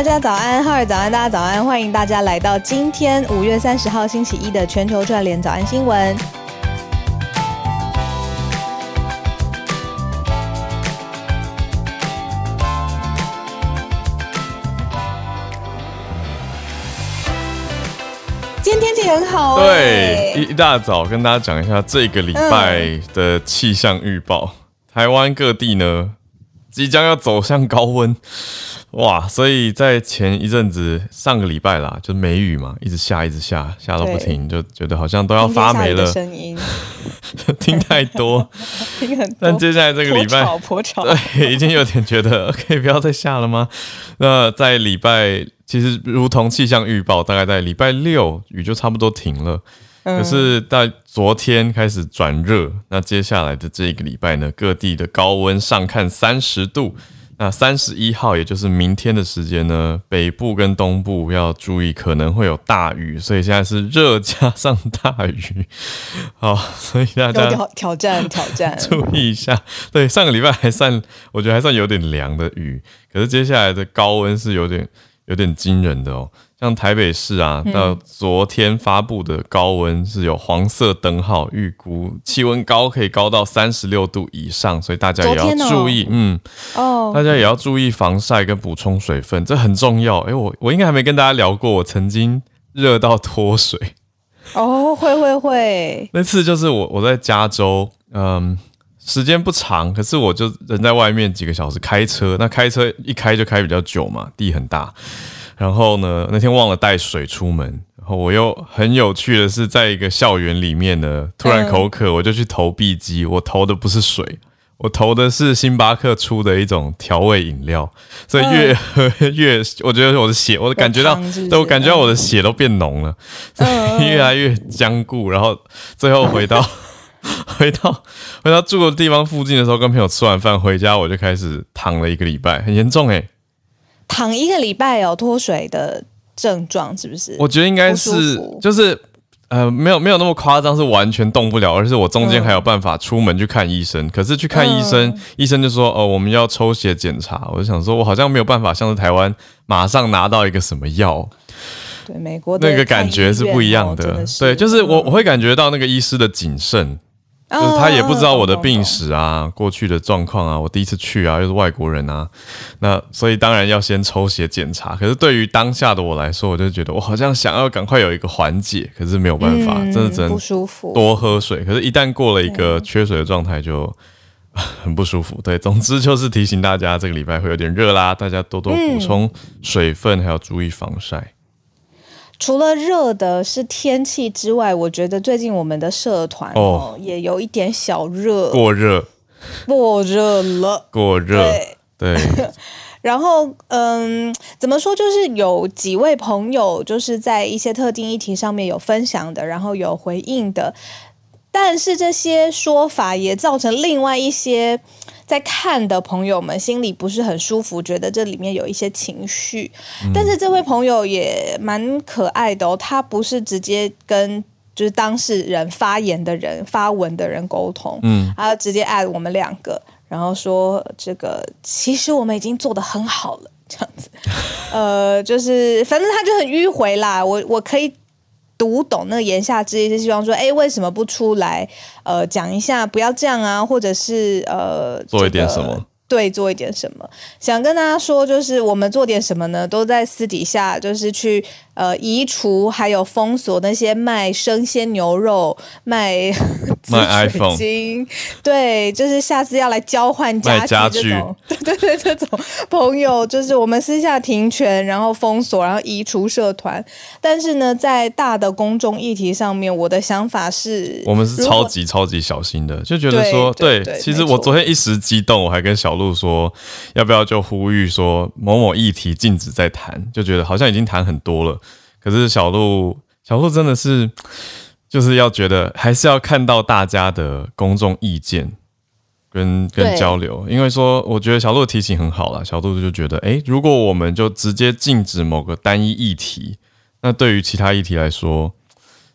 大家早安，浩尔早安，大家早安，欢迎大家来到今天五月三十号星期一的全球串联早安新闻。今天天气很好、欸，对，一一大早跟大家讲一下这个礼拜的气象预报。台湾各地呢，即将要走向高温，哇！所以在前一阵子，上个礼拜啦，就梅雨嘛，一直下，一直下，下到不停，就觉得好像都要发霉了。声音 听太多，听很多。但接下来这个礼拜，婆吵，对，已经有点觉得 可以不要再下了吗？那在礼拜，其实如同气象预报，大概在礼拜六雨就差不多停了。可是，在昨天开始转热，那接下来的这一个礼拜呢，各地的高温上看三十度。那三十一号，也就是明天的时间呢，北部跟东部要注意可能会有大雨，所以现在是热加上大雨。好，所以大家挑挑战挑战，注意一下。对，上个礼拜还算，我觉得还算有点凉的雨，可是接下来的高温是有点有点惊人的哦。像台北市啊，到昨天发布的高温是有黄色灯号，预估气温高可以高到三十六度以上，所以大家也要注意，嗯，哦，大家也要注意防晒跟补充水分，这很重要。哎，我我应该还没跟大家聊过，我曾经热到脱水。哦，会会会，那次就是我我在加州，嗯，时间不长，可是我就人在外面几个小时开车，那开车一开就开比较久嘛，地很大。然后呢，那天忘了带水出门，然后我又很有趣的是，在一个校园里面呢，突然口渴，我就去投币机，我投的不是水，我投的是星巴克出的一种调味饮料，所以越喝 越，我觉得我的血，我感觉到，对我感觉到我的血都变浓了，所以越来越僵固，然后最后回到 回到回到住的地方附近的时候，跟朋友吃完饭回家，我就开始躺了一个礼拜，很严重诶。躺一个礼拜有脱水的症状是不是？我觉得应该是，就是呃，没有没有那么夸张，是完全动不了，而是我中间还有办法出门去看医生。可是去看医生，医生就说：“哦，我们要抽血检查。”我就想说，我好像没有办法像是台湾马上拿到一个什么药。对，美国那个感觉是不一样的。对，就是我我会感觉到那个医师的谨慎。就是他也不知道我的病史啊，过去的状况啊，我第一次去啊，又是外国人啊，那所以当然要先抽血检查。可是对于当下的我来说，我就觉得我好像想要赶快有一个缓解，可是没有办法，真的只能不舒服，多喝水。可是，一旦过了一个缺水的状态，就很不舒服。对，总之就是提醒大家，这个礼拜会有点热啦，大家多多补充水分，还要注意防晒。除了热的是天气之外，我觉得最近我们的社团哦也有一点小热，过热，过热了，过热，对。然后嗯，怎么说？就是有几位朋友就是在一些特定议题上面有分享的，然后有回应的，但是这些说法也造成另外一些。在看的朋友们心里不是很舒服，觉得这里面有一些情绪。但是这位朋友也蛮可爱的哦，他不是直接跟就是当事人发言的人发文的人沟通，嗯，他直接艾我们两个，然后说这个其实我们已经做的很好了，这样子，呃，就是反正他就很迂回啦，我我可以。读懂那个言下之意是希望说，哎，为什么不出来，呃，讲一下，不要这样啊，或者是呃，做一点什么。对，做一点什么？想跟大家说，就是我们做点什么呢？都在私底下，就是去呃移除，还有封锁那些卖生鲜牛肉、卖 卖 iPhone 对，就是下次要来交换家具这种，对对对，这种朋友，就是我们私下停权，然后封锁，然后移除社团。但是呢，在大的公众议题上面，我的想法是，我们是超级超级小心的，就觉得说，对，其实我昨天一时激动，我还跟小。鹿说要不要就呼吁说某某议题禁止再谈，就觉得好像已经谈很多了。可是小鹿小鹿真的是就是要觉得还是要看到大家的公众意见跟跟交流，因为说我觉得小鹿提醒很好了。小鹿就觉得，哎，如果我们就直接禁止某个单一议题，那对于其他议题来说，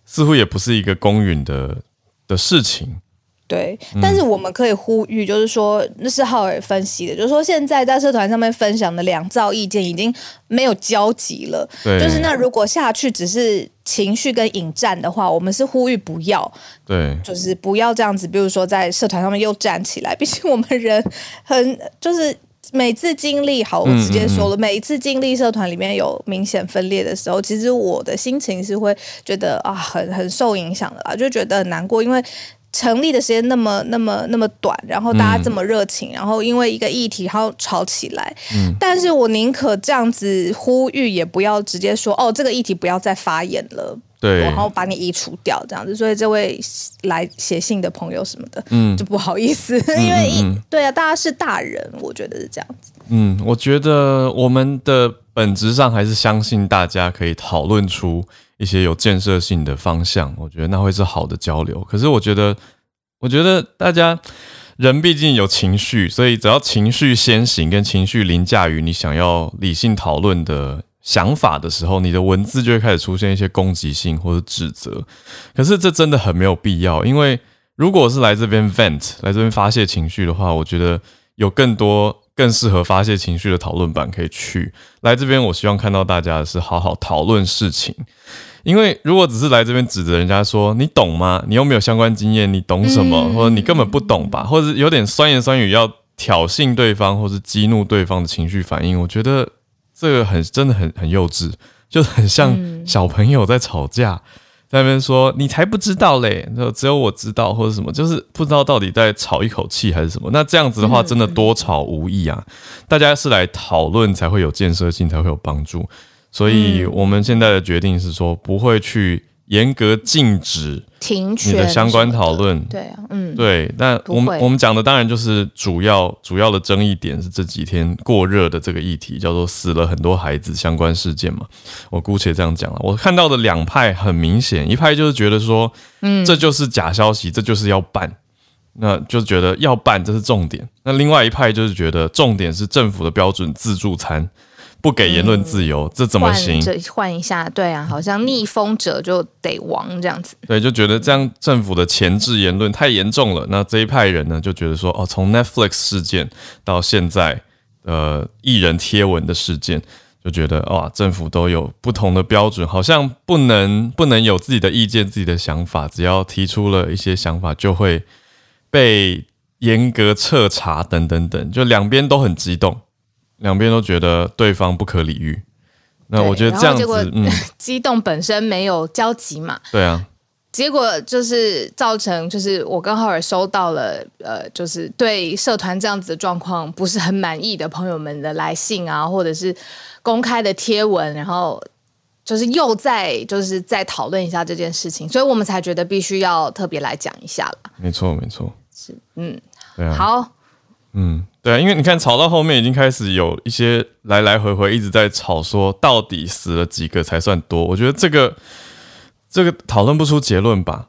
似乎也不是一个公允的的事情。对，但是我们可以呼吁，就是说，那是浩尔分析的，就是说，现在在社团上面分享的两造意见已经没有交集了。对就是那如果下去只是情绪跟引战的话，我们是呼吁不要，对，就是不要这样子，比如说在社团上面又站起来。毕竟我们人很就是每次经历，好，我直接说了，每一次经历社团里面有明显分裂的时候，其实我的心情是会觉得啊，很很受影响的啦，就觉得很难过，因为。成立的时间那么那么那么短，然后大家这么热情，然后因为一个议题然后吵起来，嗯，但是我宁可这样子呼吁，也不要直接说哦，这个议题不要再发言了，对，然后把你移除掉这样子。所以这位来写信的朋友什么的，嗯，就不好意思，因为一对啊，大家是大人，我觉得是这样子。嗯，我觉得我们的本质上还是相信大家可以讨论出。一些有建设性的方向，我觉得那会是好的交流。可是我觉得，我觉得大家人毕竟有情绪，所以只要情绪先行，跟情绪凌驾于你想要理性讨论的想法的时候，你的文字就会开始出现一些攻击性或者指责。可是这真的很没有必要，因为如果是来这边 vent 来这边发泄情绪的话，我觉得有更多。更适合发泄情绪的讨论版可以去来这边。我希望看到大家的是好好讨论事情，因为如果只是来这边指责人家说你懂吗？你又没有相关经验，你懂什么？或者你根本不懂吧？或者有点酸言酸语要挑衅对方，或是激怒对方的情绪反应，我觉得这个很真的很很幼稚，就很像小朋友在吵架。在那边说你才不知道嘞，就只有我知道或者什么，就是不知道到底在吵一口气还是什么。那这样子的话，真的多吵无益啊！大家是来讨论才会有建设性，才会有帮助。所以我们现在的决定是说，不会去。严格禁止停你的相关讨论，对啊，嗯，对。那我们我们讲的当然就是主要主要的争议点是这几天过热的这个议题，叫做死了很多孩子相关事件嘛。我姑且这样讲了。我看到的两派很明显，一派就是觉得说，嗯，这就是假消息，这就是要办，那就觉得要办这是重点。那另外一派就是觉得重点是政府的标准自助餐。不给言论自由，这怎么行？换一下，对啊，好像逆风者就得亡这样子。对，就觉得这样政府的前置言论太严重了。那这一派人呢，就觉得说，哦，从 Netflix 事件到现在，呃，艺人贴文的事件，就觉得哇，政府都有不同的标准，好像不能不能有自己的意见、自己的想法，只要提出了一些想法，就会被严格彻查等等等，就两边都很激动。两边都觉得对方不可理喻，那我觉得这样子，嗯，激动本身没有交集嘛，对啊，结果就是造成，就是我跟浩尔收到了，呃，就是对社团这样子的状况不是很满意的朋友们的来信啊，或者是公开的贴文，然后就是又在就是再讨论一下这件事情，所以我们才觉得必须要特别来讲一下了。没错，没错，是，嗯，对啊，好，嗯。对啊，因为你看吵到后面已经开始有一些来来回回一直在吵，说到底死了几个才算多？我觉得这个这个讨论不出结论吧，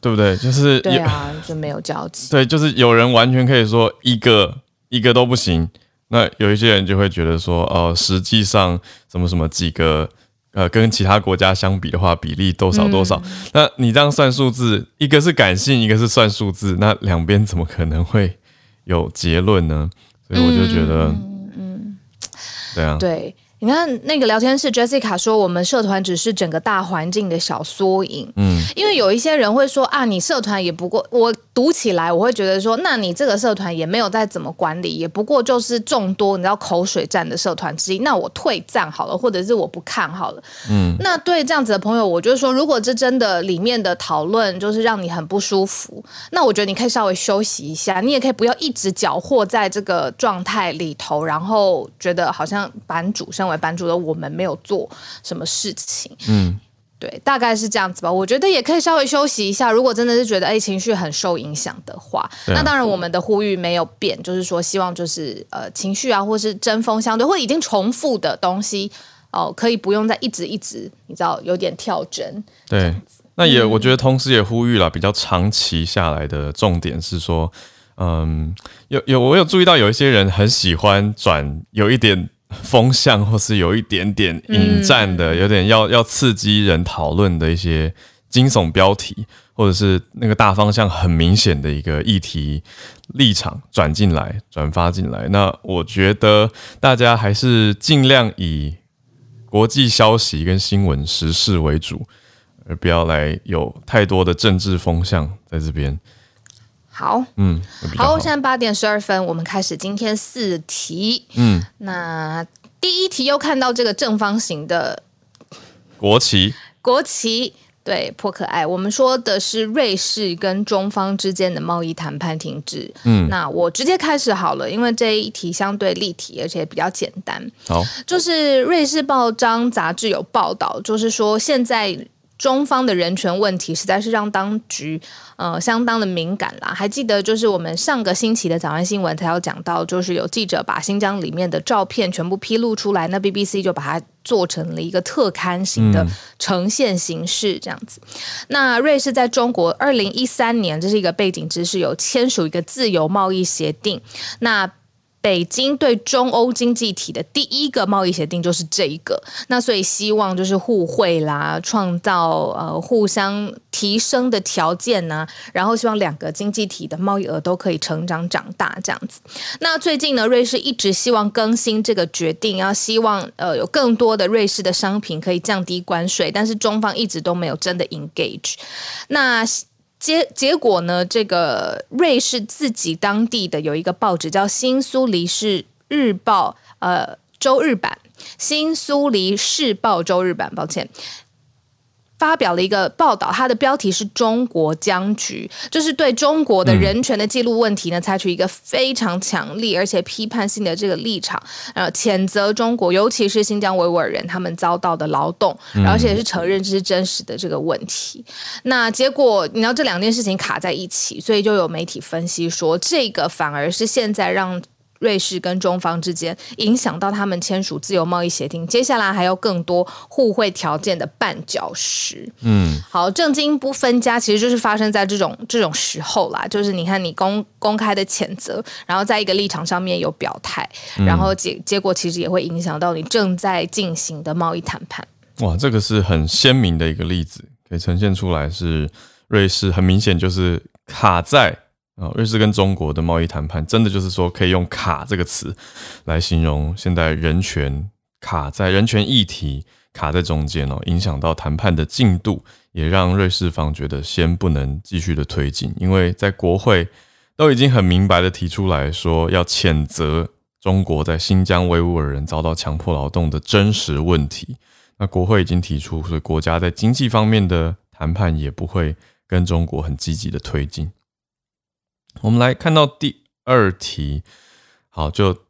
对不对？就是对啊，就没有交集。对，就是有人完全可以说一个一个都不行，那有一些人就会觉得说，哦，实际上什么什么几个呃，跟其他国家相比的话，比例多少多少？那你这样算数字，一个是感性，一个是算数字，那两边怎么可能会？有结论呢，所以我就觉得，嗯，对啊，对。你看那个聊天室，Jessica 说我们社团只是整个大环境的小缩影。嗯，因为有一些人会说啊，你社团也不过我读起来，我会觉得说，那你这个社团也没有再怎么管理，也不过就是众多你知道口水战的社团之一。那我退战好了，或者是我不看好了。嗯，那对这样子的朋友，我就是说，如果这真的里面的讨论就是让你很不舒服，那我觉得你可以稍微休息一下，你也可以不要一直搅和在这个状态里头，然后觉得好像版主身为版主的我们没有做什么事情，嗯，对，大概是这样子吧。我觉得也可以稍微休息一下。如果真的是觉得哎情绪很受影响的话，那当然我们的呼吁没有变，就是说希望就是呃情绪啊，或是针锋相对或已经重复的东西哦，可以不用再一直一直，你知道有点跳针。对，那也我觉得同时也呼吁了比较长期下来的重点是说，嗯，有有我有注意到有一些人很喜欢转有一点。风向或是有一点点引战的，有点要要刺激人讨论的一些惊悚标题，或者是那个大方向很明显的一个议题立场转进来、转发进来。那我觉得大家还是尽量以国际消息跟新闻时事为主，而不要来有太多的政治风向在这边。好，嗯，好，现在八点十二分，我们开始今天四题。嗯，那第一题又看到这个正方形的国旗，国旗。对，颇可爱。我们说的是瑞士跟中方之间的贸易谈判停止。嗯，那我直接开始好了，因为这一题相对立体，而且比较简单。好，就是瑞士报章杂志有报道，就是说现在。中方的人权问题实在是让当局呃相当的敏感啦。还记得就是我们上个星期的早安新闻才有讲到，就是有记者把新疆里面的照片全部披露出来，那 BBC 就把它做成了一个特刊型的呈现形式这样子。那瑞士在中国二零一三年，这是一个背景知识，有签署一个自由贸易协定。那北京对中欧经济体的第一个贸易协定就是这一个，那所以希望就是互惠啦，创造呃互相提升的条件呢，然后希望两个经济体的贸易额都可以成长长大这样子。那最近呢，瑞士一直希望更新这个决定，要希望呃有更多的瑞士的商品可以降低关税，但是中方一直都没有真的 engage。那。结结果呢？这个瑞士自己当地的有一个报纸叫《新苏黎世日报》，呃，周日版，《新苏黎世报》周日版，抱歉。发表了一个报道，它的标题是中国僵局，就是对中国的人权的记录问题呢，采取一个非常强力而且批判性的这个立场，呃，谴责中国，尤其是新疆维吾尔人他们遭到的劳动，而且是承认这是真实的这个问题。那结果，你知道这两件事情卡在一起，所以就有媒体分析说，这个反而是现在让。瑞士跟中方之间影响到他们签署自由贸易协定，接下来还有更多互惠条件的绊脚石。嗯，好，正经不分家，其实就是发生在这种这种时候啦。就是你看，你公公开的谴责，然后在一个立场上面有表态，然后结结果其实也会影响到你正在进行的贸易谈判。哇，这个是很鲜明的一个例子，可以呈现出来是瑞士很明显就是卡在。啊，瑞士跟中国的贸易谈判，真的就是说可以用“卡”这个词来形容现在人权卡在人权议题卡在中间哦，影响到谈判的进度，也让瑞士方觉得先不能继续的推进，因为在国会都已经很明白的提出来说要谴责中国在新疆维吾尔人遭到强迫劳动的真实问题，那国会已经提出，所以国家在经济方面的谈判也不会跟中国很积极的推进。我们来看到第二题，好，就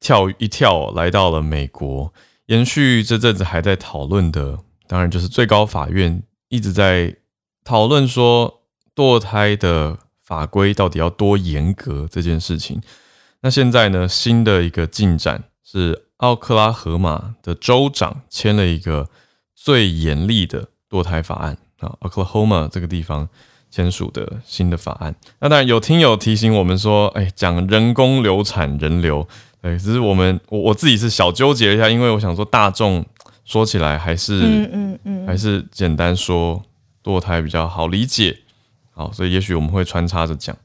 跳一跳来到了美国，延续这阵子还在讨论的，当然就是最高法院一直在讨论说堕胎的法规到底要多严格这件事情。那现在呢，新的一个进展是奥克拉荷马的州长签了一个最严厉的堕胎法案啊，Oklahoma 这个地方。签署的新的法案，那当然有听友提醒我们说，哎，讲人工流产人流，哎，只是我们我我自己是小纠结一下，因为我想说大众说起来还是嗯嗯嗯，还是简单说堕胎比较好理解，好，所以也许我们会穿插着讲。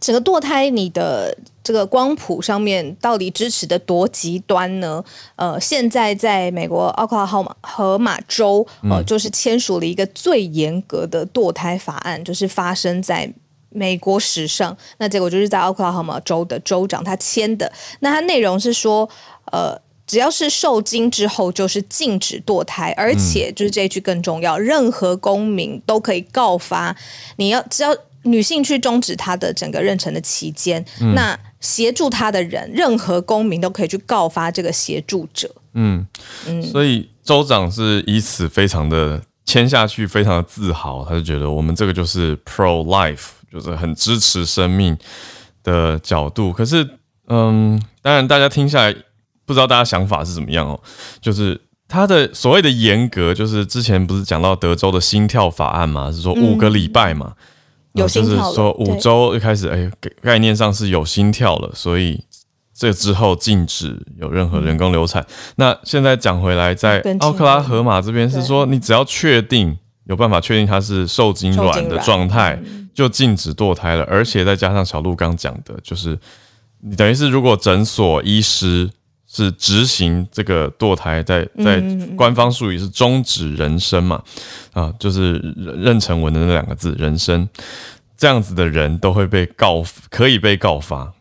整个堕胎，你的这个光谱上面到底支持的多极端呢？呃，现在在美国奥克拉荷马州，呃，就是签署了一个最严格的堕胎法案，就是发生在美国史上。那结果就是在奥克拉荷马州的州长他签的。那他内容是说，呃，只要是受精之后就是禁止堕胎，而且就是这一句更重要，任何公民都可以告发。你要只要。女性去终止她的整个妊娠的期间，那协助她的人，任何公民都可以去告发这个协助者。嗯嗯，所以州长是以此非常的签下去，非常的自豪，他就觉得我们这个就是 pro life，就是很支持生命的角度。可是，嗯，当然大家听下来，不知道大家想法是怎么样哦。就是他的所谓的严格，就是之前不是讲到德州的心跳法案嘛，是说五个礼拜嘛。就是说，五周一开始，哎，概念上是有心跳了，所以这之后禁止有任何人工流产。那现在讲回来，在奥克拉荷马这边是说，你只要确定有办法确定它是受精卵的状态，就禁止堕胎了。而且再加上小鹿刚讲的，就是你等于是如果诊所医师是执行这个堕胎，在在官方术语是终止人生嘛，啊，就是任成文的那两个字人生，这样子的人都会被告，可以被告发。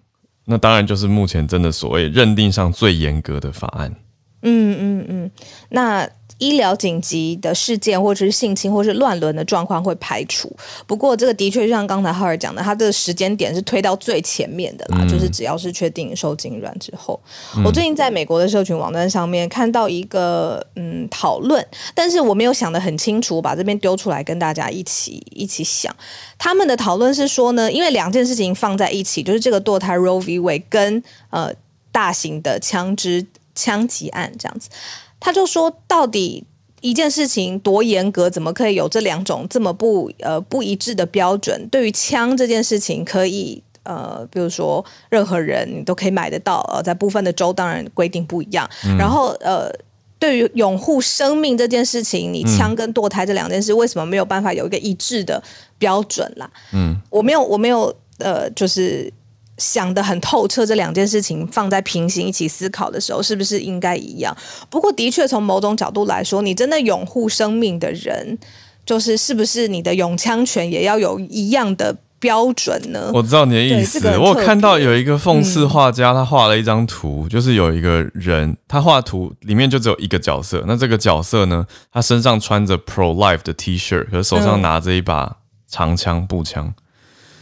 那当然就是目前真的所谓认定上最严格的法案。嗯嗯嗯，那。医疗紧急的事件，或者是性侵，或是乱伦的状况会排除。不过，这个的确就像刚才浩尔讲的，他的时间点是推到最前面的啦，就是只要是确定受精卵之后。我最近在美国的社群网站上面看到一个嗯讨论，但是我没有想得很清楚，把这边丢出来跟大家一起一起想。他们的讨论是说呢，因为两件事情放在一起，就是这个堕胎 Roe v Wade 跟呃大型的枪支枪击案这样子。他就说，到底一件事情多严格，怎么可以有这两种这么不呃不一致的标准？对于枪这件事情，可以呃，比如说任何人你都可以买得到，呃，在部分的州当然规定不一样。然后呃，对于拥护生命这件事情，你枪跟堕胎这两件事，为什么没有办法有一个一致的标准啦？嗯，我没有，我没有呃，就是。想的很透彻，这两件事情放在平行一起思考的时候，是不是应该一样？不过，的确从某种角度来说，你真的拥护生命的人，就是是不是你的永枪权也要有一样的标准呢？我知道你的意思。我看到有一个讽刺画家，他画了一张图，就是有一个人，他画图里面就只有一个角色。那这个角色呢，他身上穿着 Pro Life 的 T 恤，可是手上拿着一把长枪步枪。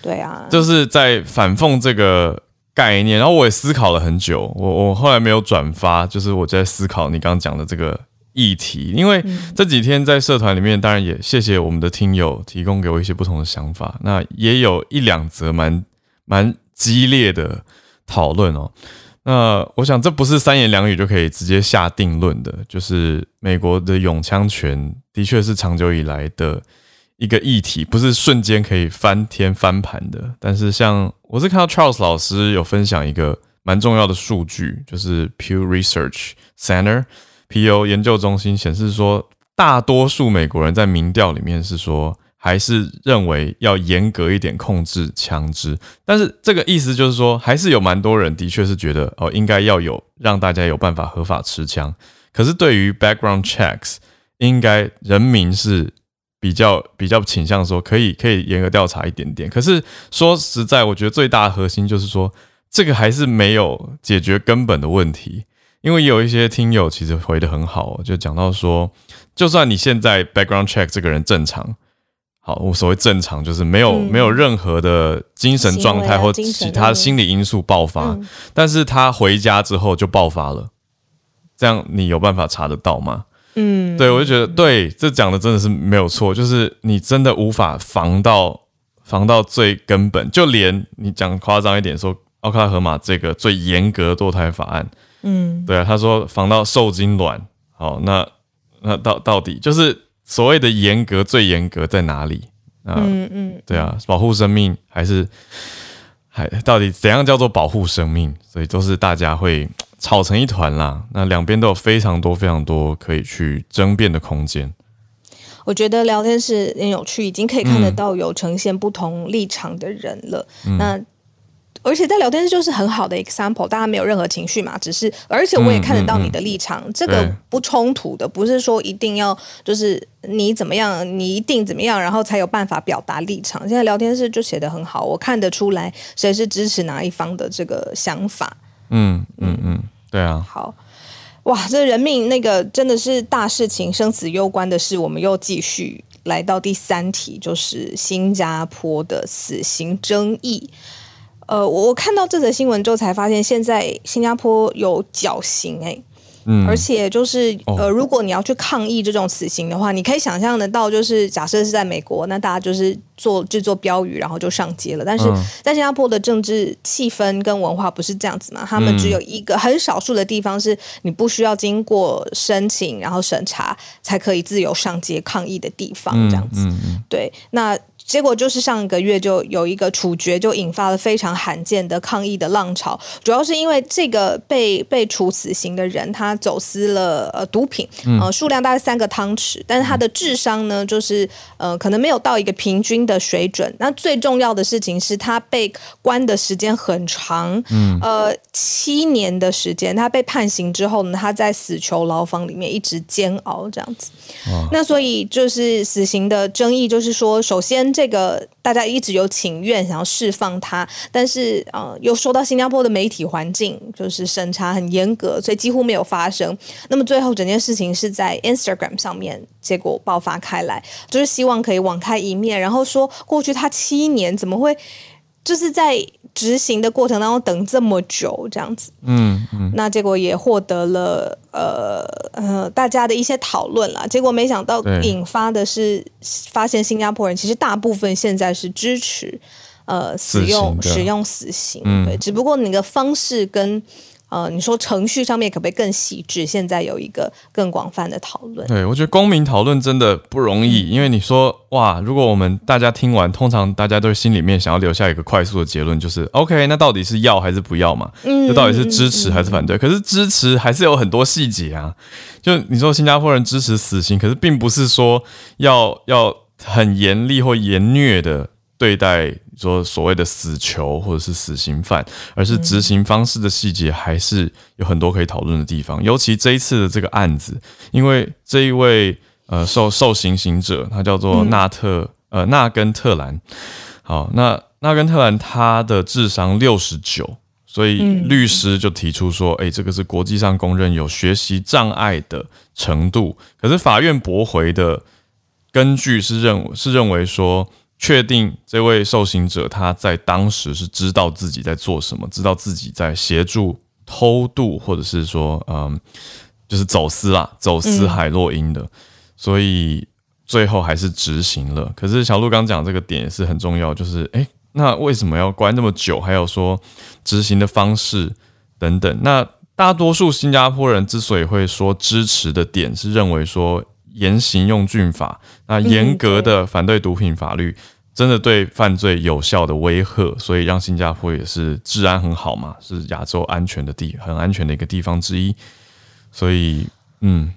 对啊，就是在反讽这个概念，然后我也思考了很久，我我后来没有转发，就是我在思考你刚刚讲的这个议题，因为这几天在社团里面，当然也谢谢我们的听友提供给我一些不同的想法，那也有一两则蛮蛮激烈的讨论哦，那我想这不是三言两语就可以直接下定论的，就是美国的永枪权的确是长久以来的。一个议题不是瞬间可以翻天翻盘的，但是像我是看到 Charles 老师有分享一个蛮重要的数据，就是 Pew Research Center（P.U. 研究中心）显示说，大多数美国人在民调里面是说，还是认为要严格一点控制枪支，但是这个意思就是说，还是有蛮多人的确是觉得哦，应该要有让大家有办法合法持枪，可是对于 background checks，应该人民是。比较比较倾向说可以可以严格调查一点点，可是说实在，我觉得最大的核心就是说，这个还是没有解决根本的问题。因为有一些听友其实回的很好，就讲到说，就算你现在 background check 这个人正常，好，我所谓正常就是没有没有任何的精神状态或其他心理因素爆发，但是他回家之后就爆发了，这样你有办法查得到吗？嗯，对，我就觉得对，这讲的真的是没有错，就是你真的无法防到防到最根本，就连你讲夸张一点说，奥克拉荷马这个最严格堕胎法案，嗯，对啊，他说防到受精卵，好，那那到到底就是所谓的严格最严格在哪里啊？嗯嗯，对啊，保护生命还是还到底怎样叫做保护生命？所以都是大家会。吵成一团啦，那两边都有非常多非常多可以去争辩的空间。我觉得聊天室很有趣，已经可以看得到有呈现不同立场的人了。那而且在聊天室就是很好的 example，大家没有任何情绪嘛，只是而且我也看得到你的立场，这个不冲突的，不是说一定要就是你怎么样，你一定怎么样，然后才有办法表达立场。现在聊天室就写的很好，我看得出来谁是支持哪一方的这个想法。嗯嗯嗯。对啊，好哇！这人命那个真的是大事情，生死攸关的事。我们又继续来到第三题，就是新加坡的死刑争议。呃，我看到这则新闻之后，才发现现在新加坡有绞刑哎。嗯，而且就是呃，如果你要去抗议这种死刑的话，你可以想象得到，就是假设是在美国，那大家就是做制作标语，然后就上街了。但是在新加坡的政治气氛跟文化不是这样子嘛？他们只有一个很少数的地方是你不需要经过申请然后审查才可以自由上街抗议的地方，这样子。对，那结果就是上个月就有一个处决，就引发了非常罕见的抗议的浪潮。主要是因为这个被被处死刑的人，他走私了呃毒品，呃数量大概三个汤匙，但是他的智商呢，就是呃可能没有到一个平均的水准。那最重要的事情是他被关的时间很长，嗯呃七年的时间。他被判刑之后呢，他在死囚牢房里面一直煎熬这样子。那所以就是死刑的争议，就是说，首先这个大家一直有请愿想要释放他，但是呃，又说到新加坡的媒体环境就是审查很严格，所以几乎没有发生。那么最后整件事情是在 Instagram 上面结果爆发开来，就是希望可以网开一面，然后说过去他七年怎么会就是在。执行的过程当中等这么久，这样子，嗯嗯，那结果也获得了呃呃大家的一些讨论啦。结果没想到引发的是，发现新加坡人其实大部分现在是支持呃使用使用死刑，对，只不过你的方式跟。呃，你说程序上面可不可以更细致？现在有一个更广泛的讨论。对，我觉得公民讨论真的不容易，因为你说哇，如果我们大家听完，通常大家都心里面想要留下一个快速的结论，就是 OK，那到底是要还是不要嘛？嗯，就到底是支持还是反对？可是支持还是有很多细节啊。就你说新加坡人支持死刑，可是并不是说要要很严厉或严虐的。对待说所谓的死囚或者是死刑犯，而是执行方式的细节还是有很多可以讨论的地方。尤其这一次的这个案子，因为这一位呃受受刑刑者，他叫做纳特呃纳根特兰。好，那纳根特兰他的智商六十九，所以律师就提出说，哎，这个是国际上公认有学习障碍的程度。可是法院驳回的根据是认是认为说。确定这位受刑者他在当时是知道自己在做什么，知道自己在协助偷渡，或者是说，嗯，就是走私啦，走私海洛因的，所以最后还是执行了。可是小鹿刚讲这个点也是很重要，就是诶，那为什么要关那么久？还有说执行的方式等等。那大多数新加坡人之所以会说支持的点，是认为说。严刑用峻法，那严格的反对毒品法律，真的对犯罪有效的威吓，所以让新加坡也是治安很好嘛，是亚洲安全的地，很安全的一个地方之一。所以，嗯，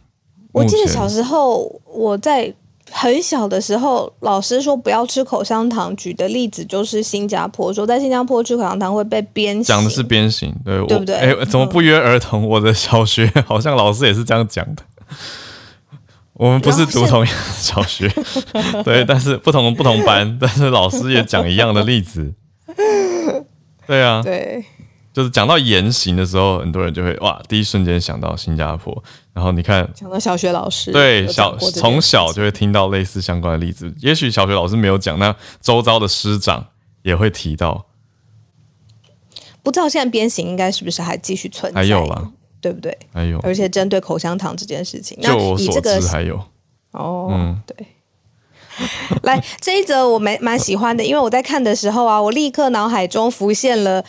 我记得小时候我在很小的时候，老师说不要吃口香糖，举的例子就是新加坡，说在新加坡吃口香糖会被鞭刑，讲的是鞭刑，对对不对？哎，怎么不约而同？我的小学 好像老师也是这样讲的。我们不是读同样的小学，对，但是不同不同班，但是老师也讲一样的例子。对啊，对，就是讲到言行的时候，很多人就会哇，第一瞬间想到新加坡。然后你看，讲到小学老师，对，小从小就会听到类似相关的例子。也许小学老师没有讲，那周遭的师长也会提到。不知道现在鞭刑应该是不是还继续存在？还有啦。对不对？还有，而且针对口香糖这件事情，就我所知还有哦，嗯，对。来这一则我蛮蛮喜欢的，因为我在看的时候啊，我立刻脑海中浮现了。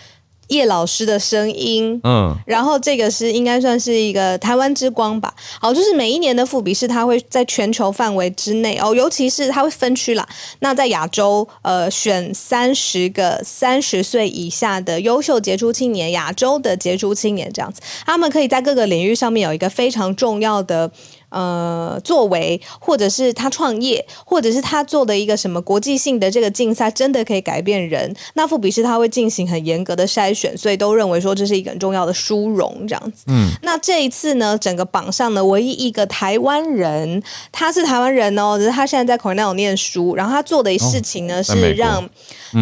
叶老师的声音，嗯，然后这个是应该算是一个台湾之光吧。好，就是每一年的复比是，它会在全球范围之内哦，尤其是它会分区啦。那在亚洲，呃，选三十个三十岁以下的优秀杰出青年，亚洲的杰出青年这样子，他们可以在各个领域上面有一个非常重要的。呃，作为或者是他创业，或者是他做的一个什么国际性的这个竞赛，真的可以改变人。那富比士他会进行很严格的筛选，所以都认为说这是一个很重要的殊荣这样子。嗯，那这一次呢，整个榜上呢，唯一一个台湾人，他是台湾人哦，只是他现在在 Cornell 念书，然后他做的事情呢是让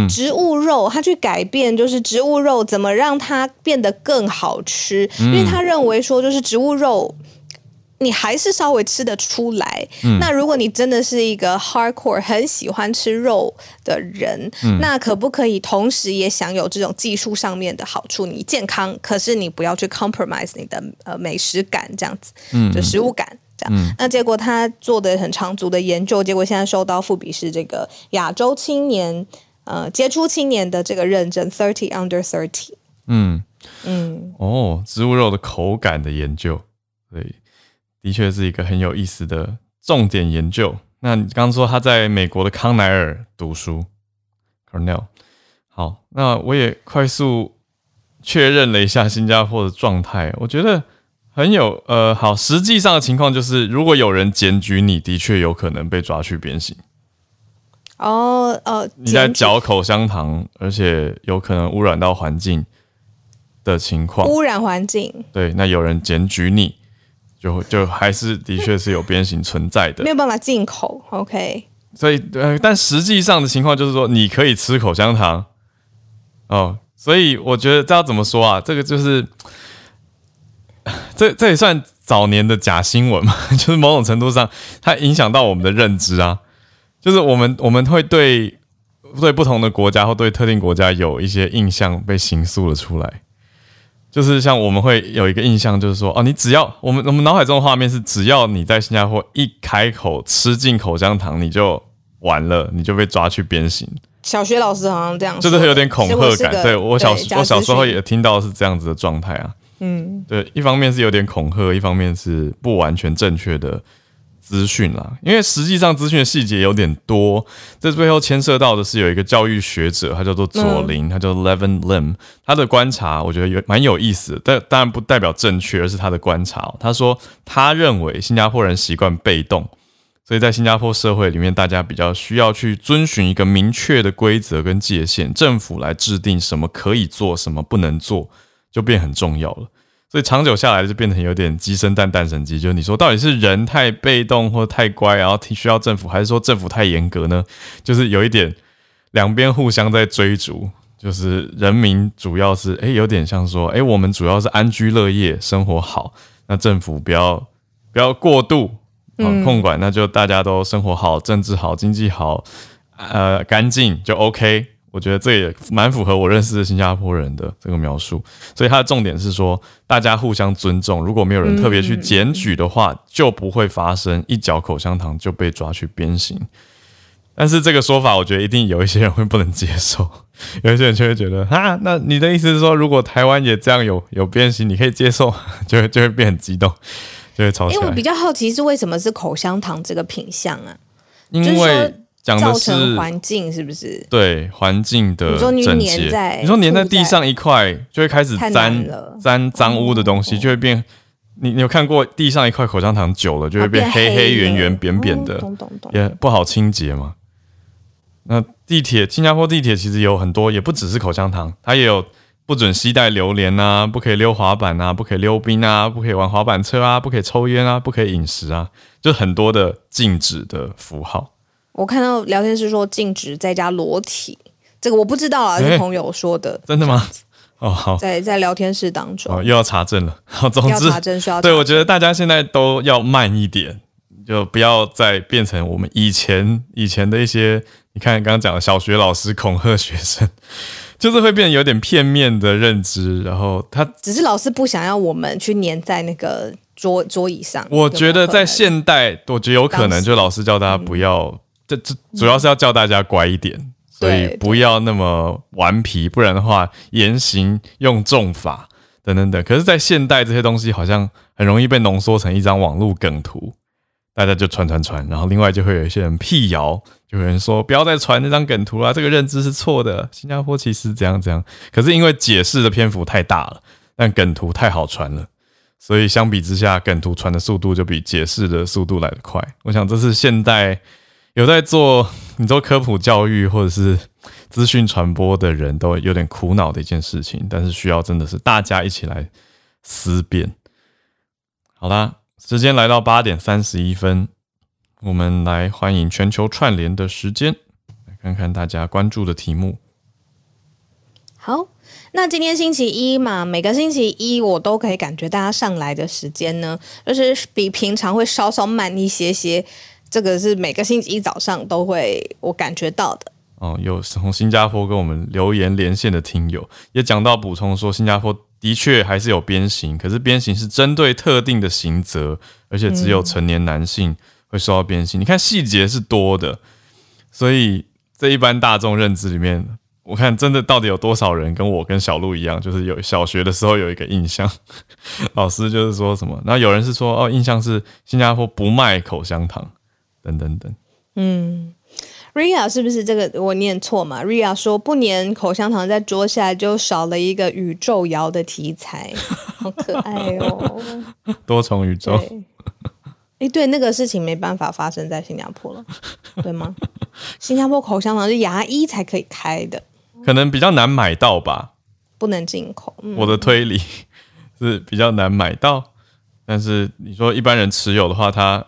植物肉，他去改变就是植物肉怎么让它变得更好吃，因为他认为说就是植物肉。你还是稍微吃得出来。那如果你真的是一个 hardcore 很喜欢吃肉的人，那可不可以同时也享有这种技术上面的好处？你健康，可是你不要去 compromise 你的呃美食感，这样子，就食物感这样。那结果他做的很长足的研究，结果现在收到富比是这个亚洲青年呃杰出青年的这个认证，thirty under thirty。嗯嗯哦，植物肉的口感的研究，对。的确是一个很有意思的重点研究。那你刚刚说他在美国的康奈尔读书，Cornell。好，那我也快速确认了一下新加坡的状态，我觉得很有呃好。实际上的情况就是，如果有人检举你，的确有可能被抓去鞭刑。哦哦，你在嚼口香糖，而且有可能污染到环境的情况，污染环境。对，那有人检举你，就就还是的确是有鞭刑存在的，没有办法进口。OK，所以呃，但实际上的情况就是说，你可以吃口香糖。哦，所以我觉得这要怎么说啊？这个就是，这这也算早年的假新闻嘛？就是某种程度上，它影响到我们的认知啊。就是我们我们会对对不同的国家或对特定国家有一些印象被形塑了出来。就是像我们会有一个印象，就是说，哦，你只要我们我们脑海中的画面是，只要你在新加坡一开口吃进口香糖，你就完了，你就被抓去鞭刑。小学老师好像这样，就是有点恐吓感。对我小我小时候也听到是这样子的状态啊。嗯，对，一方面是有点恐吓，一方面是不完全正确的资讯啦。因为实际上资讯的细节有点多，这背后牵涉到的是有一个教育学者，他叫做左林，他叫 Levin Lim，他的观察我觉得有蛮有意思，但当然不代表正确，而是他的观察。他说他认为新加坡人习惯被动。所以在新加坡社会里面，大家比较需要去遵循一个明确的规则跟界限，政府来制定什么可以做，什么不能做，就变很重要了。所以长久下来就变成有点鸡生蛋，蛋生鸡。就是你说到底是人太被动或太乖，然后需要政府，还是说政府太严格呢？就是有一点两边互相在追逐，就是人民主要是诶，有点像说诶，我们主要是安居乐业，生活好，那政府不要不要过度。控管，那就大家都生活好，政治好，经济好，呃，干净就 OK。我觉得这也蛮符合我认识的新加坡人的这个描述。所以他的重点是说，大家互相尊重。如果没有人特别去检举的话，就不会发生一嚼口香糖就被抓去鞭刑。但是这个说法，我觉得一定有一些人会不能接受，有一些人就会觉得啊，那你的意思是说，如果台湾也这样有有鞭刑，你可以接受，就会就会变很激动。因为我比较好奇是为什么是口香糖这个品相啊？因为讲的是环境是不是？对环境的整洁。你说粘在地上一块，就会开始沾沾脏污的东西，就会变。你你有看过地上一块口香糖久了就会变黑黑圆圆扁扁的，也不好清洁嘛。那地铁，新加坡地铁其实有很多，也不只是口香糖，它也有。不准携带榴莲啊，不可以溜滑板啊，不可以溜冰啊，不可以玩滑板车啊，不可以抽烟啊，不可以饮食啊，就很多的禁止的符号。我看到聊天室说禁止在家裸体，这个我不知道啊，是朋友说的。真的吗？哦，好，在在聊天室当中，又要查证了。好，总之，查证需要。对，我觉得大家现在都要慢一点，就不要再变成我们以前以前的一些，你看刚刚讲的小学老师恐吓学生。就是会变有点片面的认知，然后他只是老师不想要我们去粘在那个桌桌椅上。我觉得在现代，我觉得有可能，就老师叫大家不要，这这主要是要教大家乖一点，所以不要那么顽皮，不然的话言行用重法等等等。可是，在现代这些东西好像很容易被浓缩成一张网络梗图。大家就传传传，然后另外就会有一些人辟谣，就有人说不要再传那张梗图了，这个认知是错的。新加坡其实怎样怎样，可是因为解释的篇幅太大了，但梗图太好传了，所以相比之下，梗图传的速度就比解释的速度来得快。我想这是现代有在做你做科普教育或者是资讯传播的人都有点苦恼的一件事情，但是需要真的是大家一起来思辨。好啦。时间来到八点三十一分，我们来欢迎全球串联的时间，来看看大家关注的题目。好，那今天星期一嘛，每个星期一我都可以感觉大家上来的时间呢，就是比平常会稍稍慢一些些。这个是每个星期一早上都会我感觉到的。哦，有从新加坡跟我们留言连线的听友也讲到补充说，新加坡。的确还是有鞭刑，可是鞭刑是针对特定的刑责，而且只有成年男性会受到鞭刑。你看细节是多的，所以这一般大众认知里面，我看真的到底有多少人跟我跟小鹿一样，就是有小学的时候有一个印象，老师就是说什么，然后有人是说哦，印象是新加坡不卖口香糖，等等等。嗯，Ria 是不是这个我念错嘛？Ria 说不粘口香糖在桌下就少了一个宇宙摇的题材，好可爱哦。多重宇宙，对，哎，对，那个事情没办法发生在新加坡了，对吗？新加坡口香糖是牙医才可以开的，可能比较难买到吧。不能进口。嗯，我的推理 是比较难买到，但是你说一般人持有的话，他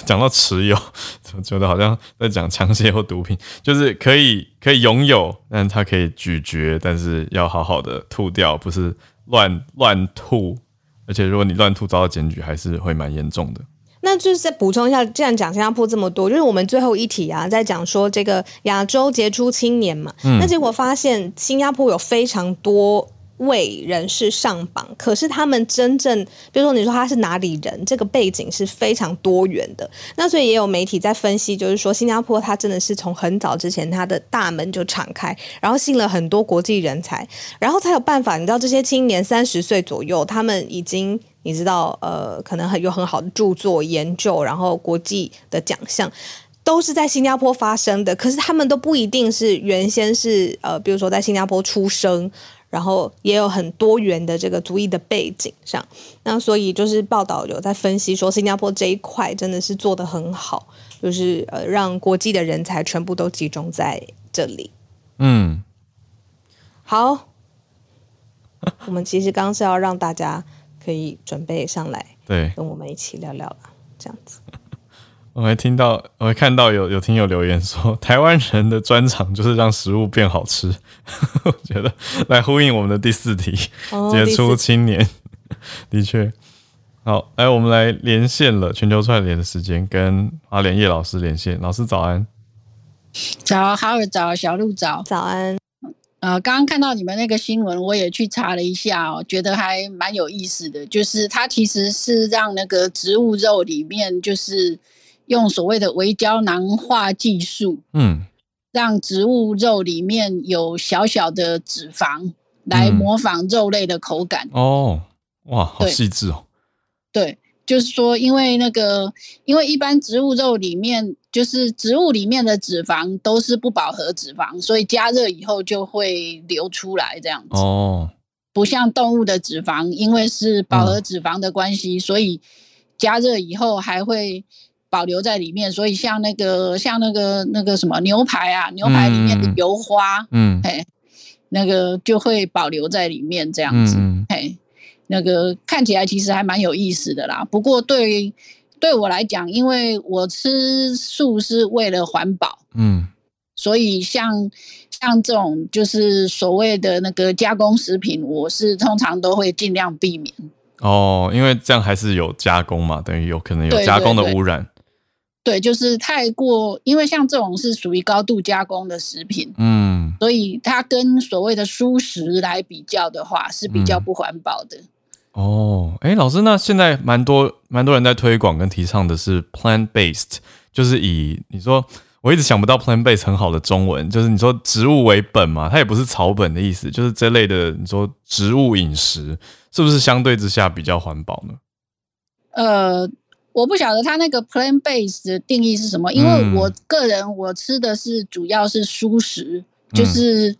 讲到持有，就 觉得好像在讲枪械或毒品，就是可以可以拥有，但它可以咀嚼，但是要好好的吐掉，不是乱乱吐。而且如果你乱吐遭到检举，还是会蛮严重的。那就是再补充一下，既然讲新加坡这么多，就是我们最后一题啊，在讲说这个亚洲杰出青年嘛，嗯那结果发现新加坡有非常多位人士上榜，可是他们真正，比如说你说他是哪里人，这个背景是非常多元的。那所以也有媒体在分析，就是说新加坡它真的是从很早之前它的大门就敞开，然后吸引了很多国际人才，然后才有办法。你知道这些青年三十岁左右，他们已经。你知道，呃，可能很有很好的著作研究，然后国际的奖项都是在新加坡发生的。可是他们都不一定是原先是呃，比如说在新加坡出生，然后也有很多元的这个族裔的背景上。那所以就是报道有在分析说，新加坡这一块真的是做得很好，就是呃，让国际的人才全部都集中在这里。嗯，好，我们其实刚刚是要让大家。可以准备上来，对，跟我们一起聊聊了，这样子。我还听到，我还看到有有听友留言说，台湾人的专长就是让食物变好吃。我觉得来呼应我们的第四题，杰出青年，的确。好，来我们来连线了，全球串联的时间，跟阿莲叶老师连线。老师早安，早，好早，小鹿早，早安。呃，刚刚看到你们那个新闻，我也去查了一下哦，觉得还蛮有意思的。就是它其实是让那个植物肉里面，就是用所谓的微胶囊化技术，嗯，让植物肉里面有小小的脂肪来模仿肉类的口感。哦，哇，好细致哦。对。就是说，因为那个，因为一般植物肉里面，就是植物里面的脂肪都是不饱和脂肪，所以加热以后就会流出来这样子。哦，不像动物的脂肪，因为是饱和脂肪的关系，所以加热以后还会保留在里面。所以像那个，像那个那个什么牛排啊，牛排里面的油花，嗯，嘿，那个就会保留在里面这样子，嘿。那个看起来其实还蛮有意思的啦，不过对对我来讲，因为我吃素是为了环保，嗯，所以像像这种就是所谓的那个加工食品，我是通常都会尽量避免。哦，因为这样还是有加工嘛，等于有可能有加工的污染。对，就是太过，因为像这种是属于高度加工的食品，嗯，所以它跟所谓的蔬食来比较的话，是比较不环保的。哦，哎，老师，那现在蛮多蛮多人在推广跟提倡的是 plant based，就是以你说我一直想不到 plant based 很好的中文，就是你说植物为本嘛，它也不是草本的意思，就是这类的你说植物饮食是不是相对之下比较环保呢？呃，我不晓得它那个 plant based 的定义是什么，因为我个人我吃的是主要是蔬食，就是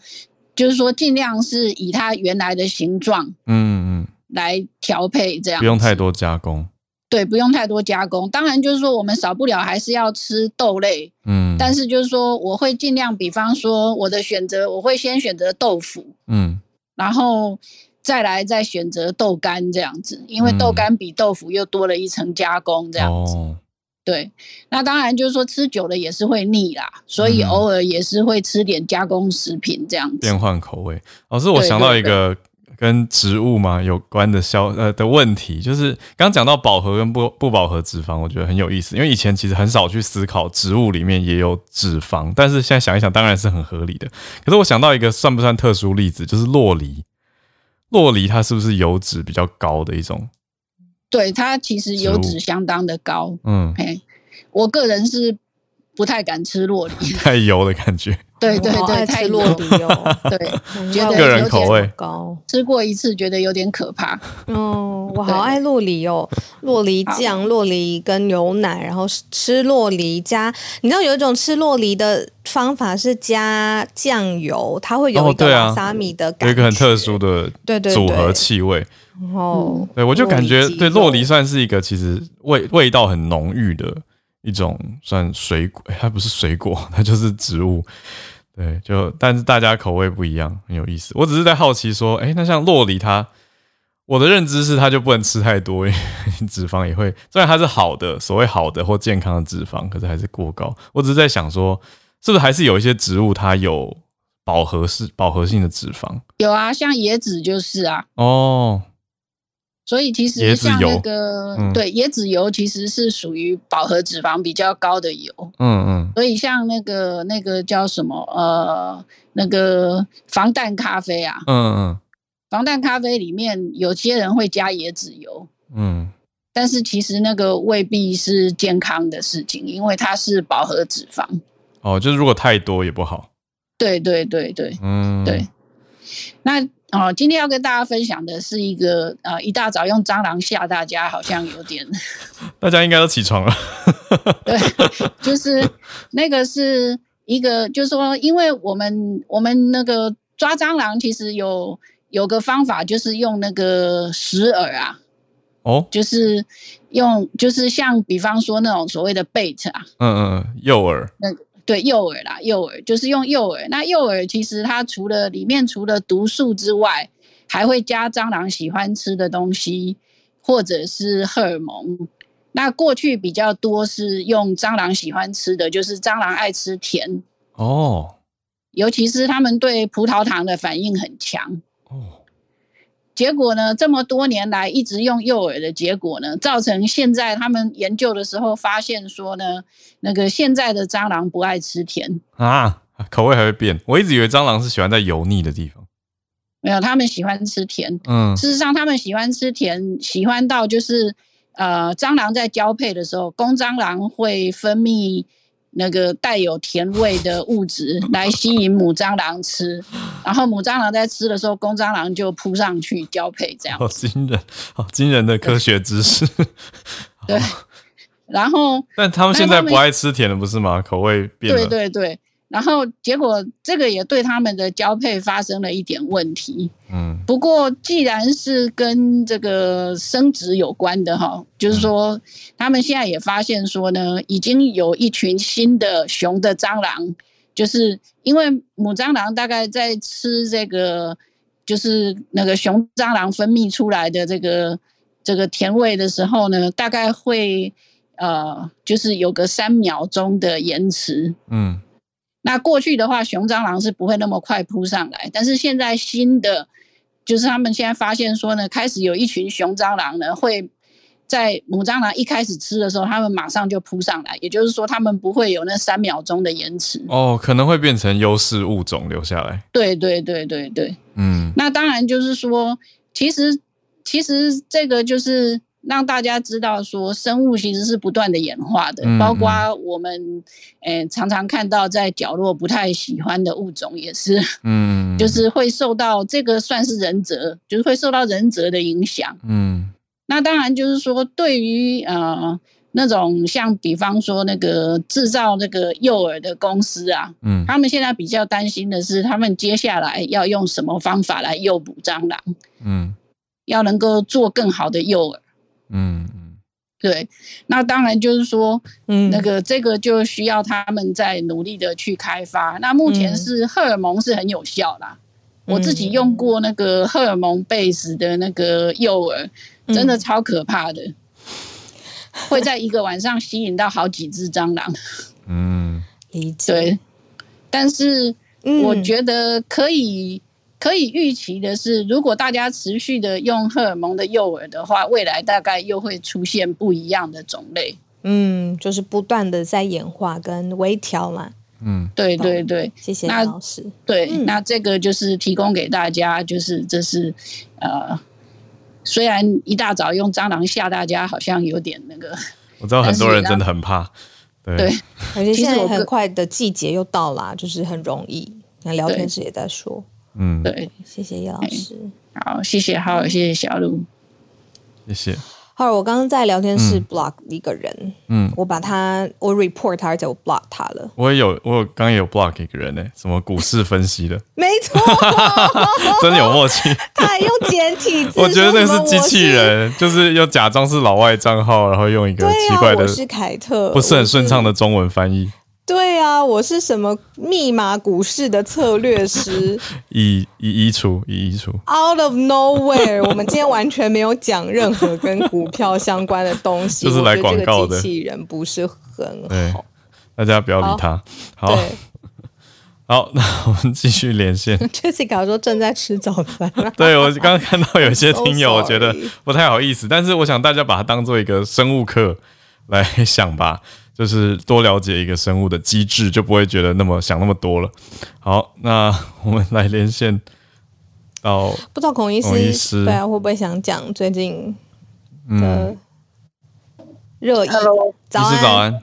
就是说尽量是以它原来的形状，嗯嗯。来调配这样，不用太多加工。对，不用太多加工。当然，就是说我们少不了还是要吃豆类，嗯。但是就是说，我会尽量，比方说我的选择，我会先选择豆腐，嗯，然后再来再选择豆干这样子，因为豆干比豆腐又多了一层加工这样子。对，那当然就是说吃久了也是会腻啦，所以偶尔也是会吃点加工食品这样子，变换口味。老师，我想到一个。跟植物嘛有关的消呃的问题，就是刚讲到饱和跟不不饱和脂肪，我觉得很有意思，因为以前其实很少去思考植物里面也有脂肪，但是现在想一想，当然是很合理的。可是我想到一个算不算特殊例子，就是洛梨，洛梨它是不是油脂比较高的一种？对，它其实油脂相当的高。嗯，嘿，我个人是不太敢吃洛梨，太油的感觉。对对对，太落地哦。对，觉得个人口味高，吃过一次觉得有点可怕。嗯，我好爱洛梨哦，洛梨酱、洛梨跟牛奶，然后吃洛梨加，你知道有一种吃洛梨的方法是加酱油，它会有一个瓦萨米的感觉，有一个很特殊的对对组合气味。哦，对我就感觉对洛梨算是一个其实味味道很浓郁的一种算水果，它不是水果，它就是植物。对，就但是大家口味不一样，很有意思。我只是在好奇说，哎，那像洛梨，它我的认知是它就不能吃太多，因为 脂肪也会，虽然它是好的，所谓好的或健康的脂肪，可是还是过高。我只是在想说，是不是还是有一些植物它有饱和式、饱和性的脂肪？有啊，像椰子就是啊。哦。所以其实像那个对椰子油其实是属于饱和脂肪比较高的油，嗯嗯。所以像那个那个叫什么呃那个防弹咖啡啊，嗯嗯，防弹咖啡里面有些人会加椰子油，嗯，但是其实那个未必是健康的事情，因为它是饱和脂肪。哦，就是如果太多也不好。对对对对，嗯对，那。哦，今天要跟大家分享的是一个呃，一大早用蟑螂吓大家，好像有点。大家应该都起床了。对，就是那个是一个，就是说，因为我们我们那个抓蟑螂，其实有有个方法，就是用那个石饵啊。哦。就是用，就是像比方说那种所谓的 bait 啊。嗯嗯，诱饵。那。对诱饵啦，诱饵就是用诱饵。那诱饵其实它除了里面除了毒素之外，还会加蟑螂喜欢吃的东西，或者是荷尔蒙。那过去比较多是用蟑螂喜欢吃的就是蟑螂爱吃甜哦，尤其是他们对葡萄糖的反应很强哦。结果呢？这么多年来一直用诱饵的结果呢，造成现在他们研究的时候发现说呢，那个现在的蟑螂不爱吃甜啊，口味还会变。我一直以为蟑螂是喜欢在油腻的地方，没有，他们喜欢吃甜。嗯，事实上他们喜欢吃甜，喜欢到就是呃，蟑螂在交配的时候，公蟑螂会分泌。那个带有甜味的物质来吸引母蟑螂吃，然后母蟑螂在吃的时候，公蟑螂就扑上去交配，这样。好惊人，好惊人的科学知识。对，然后但他们现在不爱吃甜的，不是吗？口味变了。对对对。然后结果这个也对他们的交配发生了一点问题。嗯，不过既然是跟这个生殖有关的哈，就是说他们现在也发现说呢，已经有一群新的雄的蟑螂，就是因为母蟑螂大概在吃这个，就是那个雄蟑螂分泌出来的这个这个甜味的时候呢，大概会呃，就是有个三秒钟的延迟。嗯。那过去的话，雄蟑螂是不会那么快扑上来，但是现在新的就是他们现在发现说呢，开始有一群雄蟑螂呢会在母蟑螂一开始吃的时候，他们马上就扑上来，也就是说他们不会有那三秒钟的延迟。哦，可能会变成优势物种留下来。对对对对对，嗯，那当然就是说，其实其实这个就是。让大家知道说，生物其实是不断的演化的，包括我们，诶，常常看到在角落不太喜欢的物种也是，嗯，就是会受到这个算是人则，就是会受到人则的影响，嗯，那当然就是说，对于呃那种像比方说那个制造那个诱饵的公司啊，嗯，他们现在比较担心的是，他们接下来要用什么方法来诱捕蟑螂，嗯，要能够做更好的诱饵。嗯嗯，对，那当然就是说，嗯，那个这个就需要他们在努力的去开发。那目前是荷尔蒙是很有效啦，我自己用过那个荷尔蒙 base 的那个诱饵，真的超可怕的，会在一个晚上吸引到好几只蟑螂。嗯，理解。对，但是我觉得可以。可以预期的是，如果大家持续的用荷尔蒙的诱饵的话，未来大概又会出现不一样的种类。嗯，就是不断的在演化跟微调嘛。嗯，对对对，谢谢老师。对，那这个就是提供给大家，就是这是呃，虽然一大早用蟑螂吓大家，好像有点那个。我知道很多人真的很怕。对，而且现在很快的季节又到啦，就是很容易。那聊天室也在说，嗯，对，谢谢叶老师，好，谢谢，好，谢谢小鹿，谢谢。好，我刚刚在聊天室 block 一个人，嗯，我把他，我 report 他，而且我 block 他了。我也有，我有刚刚有 block 一个人呢，什么股市分析的，没错，真的有默契。他还用简体字，我觉得那是机器人，就是要假装是老外账号，然后用一个奇怪的，我是凯特，不是很顺畅的中文翻译。对啊，我是什么密码股市的策略师？已已移除，已移除。Out of nowhere，我们今天完全没有讲任何跟股票相关的东西，就是来广告的。机器人不是很好，大家不要理他。好，好，那我们继续连线。Jessica 说正在吃早餐。对我刚刚看到有些听友，我觉得不太好意思，但是我想大家把它当做一个生物课来想吧。就是多了解一个生物的机制，就不会觉得那么想那么多了。好，那我们来连线到不知道孔医师对啊，会不会想讲最近的热议？Hello，早安，早安。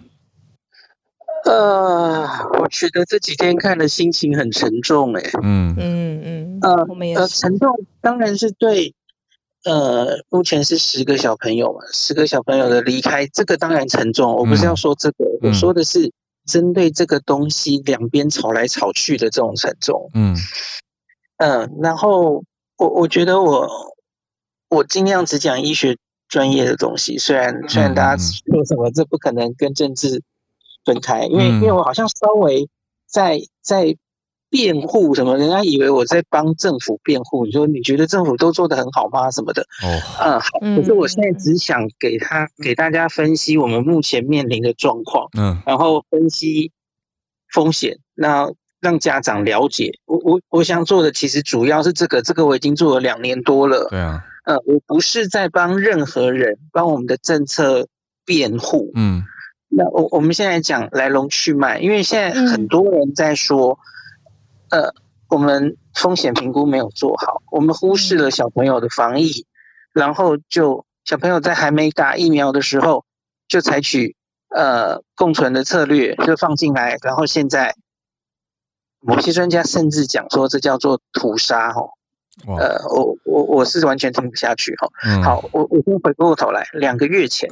呃，我觉得这几天看的心情很沉重，哎，嗯嗯嗯，呃，我们也呃沉重，当然是对。呃，目前是十个小朋友嘛，十个小朋友的离开，这个当然沉重。我不是要说这个，我说的是针对这个东西两边吵来吵去的这种沉重。嗯嗯，然后我我觉得我我尽量只讲医学专业的东西，虽然虽然大家说什么这不可能跟政治分开，因为因为我好像稍微在在。辩护什么？人家以为我在帮政府辩护。你说你觉得政府都做得很好吗？什么的？哦，嗯，好。可是我现在只想给他给大家分析我们目前面临的状况，嗯，然后分析风险，那让家长了解。我我我想做的其实主要是这个，这个我已经做了两年多了。对啊，嗯，我不是在帮任何人帮我们的政策辩护。嗯，那我我们现在讲来龙去脉，因为现在很多人在说。呃，我们风险评估没有做好，我们忽视了小朋友的防疫，然后就小朋友在还没打疫苗的时候就采取呃共存的策略，就放进来，然后现在某些专家甚至讲说这叫做屠杀哈，呃，我我我是完全听不下去哈。好，我我先回过头来，两个月前，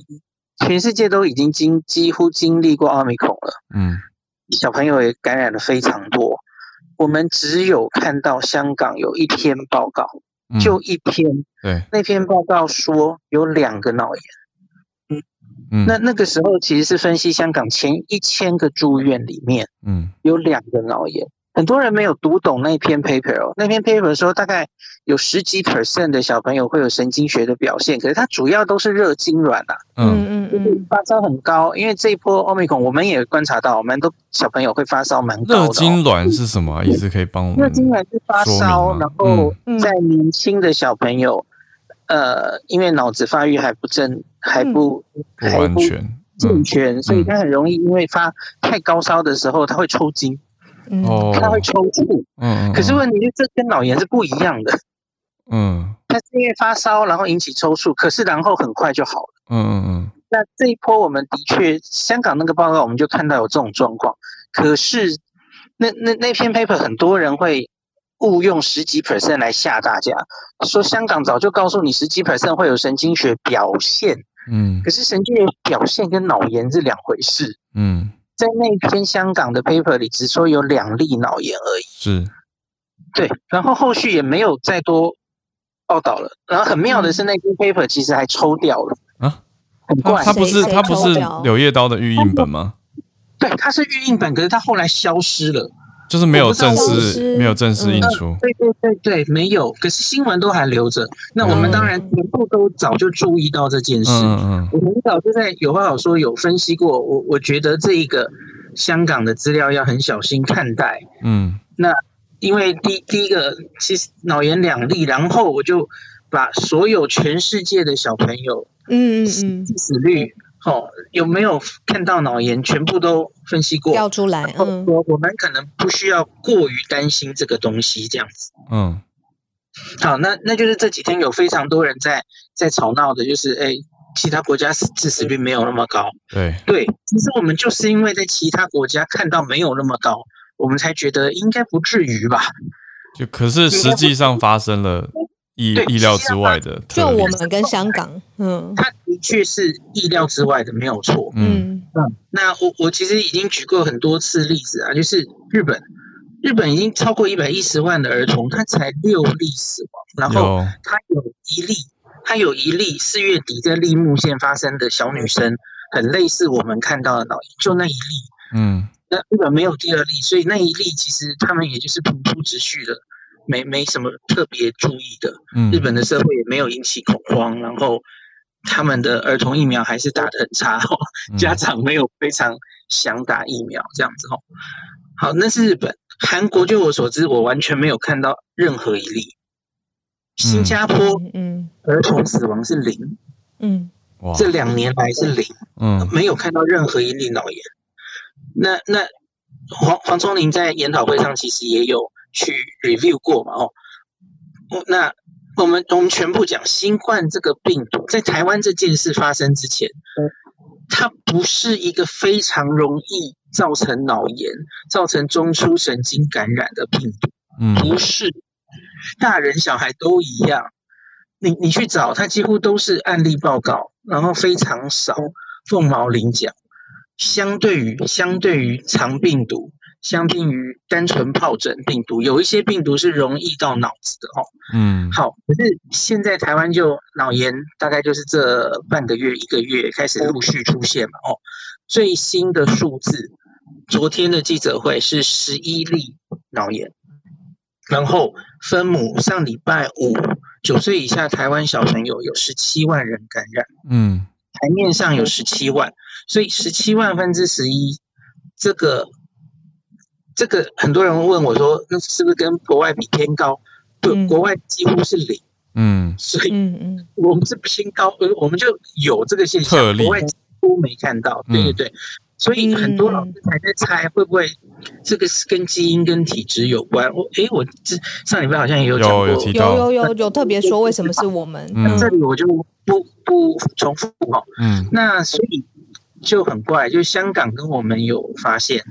全世界都已经经几乎经历过奥密克戎了，嗯，小朋友也感染了非常多。我们只有看到香港有一篇报告，就一篇，对，那篇报告说有两个脑炎，嗯嗯，那那个时候其实是分析香港前一千个住院里面，嗯，有两个脑炎。很多人没有读懂那篇 paper 哦，那篇 paper 说大概有十几 percent 的小朋友会有神经学的表现，可是它主要都是热痉挛啊，嗯嗯嗯，发烧很高，因为这一波奥密克戎我们也观察到，我们都小朋友会发烧蛮高的。热痉挛是什么意思？可以帮我们？热痉挛是发烧，然后在年轻的小朋友，呃，因为脑子发育还不正，还不不完全健全，所以他很容易因为发太高烧的时候，他会抽筋。哦，他会抽搐，嗯，可是问题是这跟脑炎是不一样的，嗯，他是因为发烧然后引起抽搐，可是然后很快就好了，嗯嗯嗯。那这一波我们的确香港那个报告我们就看到有这种状况，可是那那那篇 paper 很多人会误用十几 percent 来吓大家，说香港早就告诉你十几 percent 会有神经学表现，嗯，可是神经学表现跟脑炎是两回事，嗯。在那篇香港的 paper 里，只说有两例脑炎而已。是，对，然后后续也没有再多报道了。然后很妙的是，那篇 paper 其实还抽掉了啊，很怪。它不是它不是柳叶刀的预印本吗？对，它是预印本，可是它后来消失了。就是没有正式，没有正式印出。对对对对，没有。可是新闻都还留着。那我们当然全部都早就注意到这件事。嗯嗯。我们早就在有话好说，有分析过。我我觉得这一个香港的资料要很小心看待。嗯。那因为第第一个，其实脑炎两例，然后我就把所有全世界的小朋友，嗯嗯嗯，死率。哦，有没有看到脑炎？全部都分析过，调出来。嗯，我我们可能不需要过于担心这个东西，这样子。嗯，好，那那就是这几天有非常多人在在吵闹的，就是哎，其他国家致死率没有那么高。对对，其实我们就是因为在其他国家看到没有那么高，我们才觉得应该不至于吧。就可是实际上发生了意意料之外的，就我们跟香港，嗯，它的确是意料之外的，没有错。嗯嗯，那我我其实已经举过很多次例子啊，就是日本。日本已经超过一百一十万的儿童，他才六例死亡，然后他有一例，他有一例四月底在立木县发生的小女生，很类似我们看到的脑炎，就那一例。嗯，那日本没有第二例，所以那一例其实他们也就是平铺直叙的，没没什么特别注意的。嗯，日本的社会也没有引起恐慌，然后他们的儿童疫苗还是打得很差哦，家长没有非常想打疫苗这样子哦。好，那是日本。韩国，就我所知，我完全没有看到任何一例。新加坡，嗯，儿童死亡是零，嗯，这两年来是零，嗯，没有看到任何一例脑炎。那那黄黄聪林在研讨会上其实也有去 review 过嘛，哦，那我们我们全部讲新冠这个病毒，在台湾这件事发生之前，它不是一个非常容易。造成脑炎、造成中枢神经感染的病毒，嗯，不是大人小孩都一样。你你去找，它几乎都是案例报告，然后非常少凤毛麟角。相对于相对于肠病毒，相比于单纯疱疹病毒，有一些病毒是容易到脑子的哦。嗯，好，可是现在台湾就脑炎，大概就是这半个月一个月开始陆续出现嘛。哦，最新的数字。昨天的记者会是十一例脑炎，然后分母上礼拜五九岁以下台湾小朋友有十七万人感染，嗯，台面上有十七万，所以十七万分之十一，这个这个很多人问我说，那是不是跟国外比偏高？对，国外几乎是零，嗯，所以嗯嗯，我们是偏高，呃，我们就有这个现象，国外几乎没看到，对对对。所以很多老师还在猜会不会这个是跟基因跟体质有关。我诶，我这上礼拜好像也有讲过，有有有有特别说为什么是我们。那这里我就不不重复哈。嗯。那所以就很怪，就香港跟我们有发现。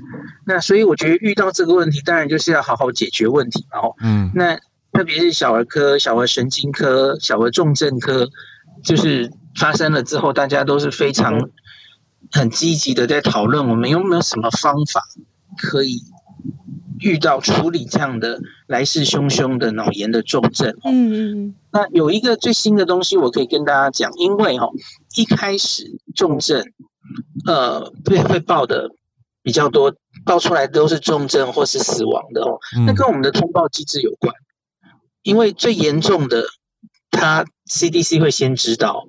那所以我觉得遇到这个问题，当然就是要好好解决问题嘛。哦。嗯。那特别是小儿科、小儿神经科、小儿重症科，就是发生了之后，大家都是非常。很积极的在讨论，我们有没有什么方法可以遇到处理这样的来势汹汹的脑炎的重症？嗯嗯嗯。那有一个最新的东西，我可以跟大家讲，因为哈一开始重症，呃，会会报的比较多，报出来都是重症或是死亡的哦。那跟我们的通报机制有关，因为最严重的，他 CDC 会先知道，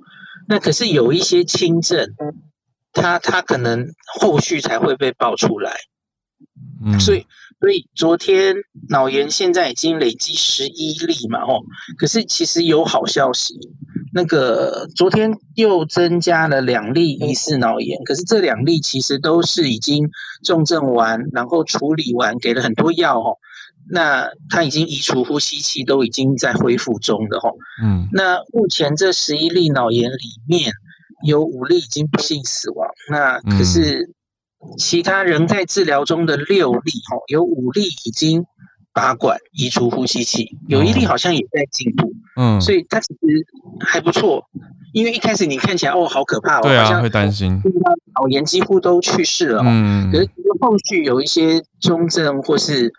那可是有一些轻症。他他可能后续才会被爆出来，嗯，所以所以昨天脑炎现在已经累积十一例嘛，哦，可是其实有好消息，那个昨天又增加了两例疑似脑炎，可是这两例其实都是已经重症完，然后处理完，给了很多药哦，那他已经移除呼吸器，都已经在恢复中的哦，嗯，那目前这十一例脑炎里面。有五例已经不幸死亡，那可是其他仍在治疗中的六例，哦，有五例已经拔管移除呼吸器，有一例好像也在进步，嗯，所以它其实还不错。因为一开始你看起来哦，好可怕哦，对啊，会担心，脑炎几乎都去世了，嗯，可是后续有一些中症或是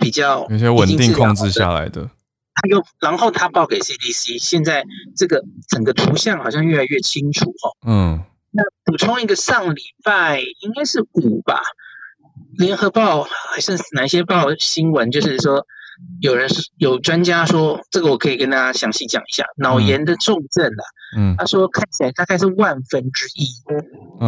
比较有些稳定控制下来的。他又，然后他报给 CDC，现在这个整个图像好像越来越清楚哦。嗯，那补充一个，上礼拜应该是五吧，联合报还是哪些报？新闻，就是说有人是有专家说，这个我可以跟大家详细讲一下，脑炎的重症啊，嗯，他说看起来大概是万分之一，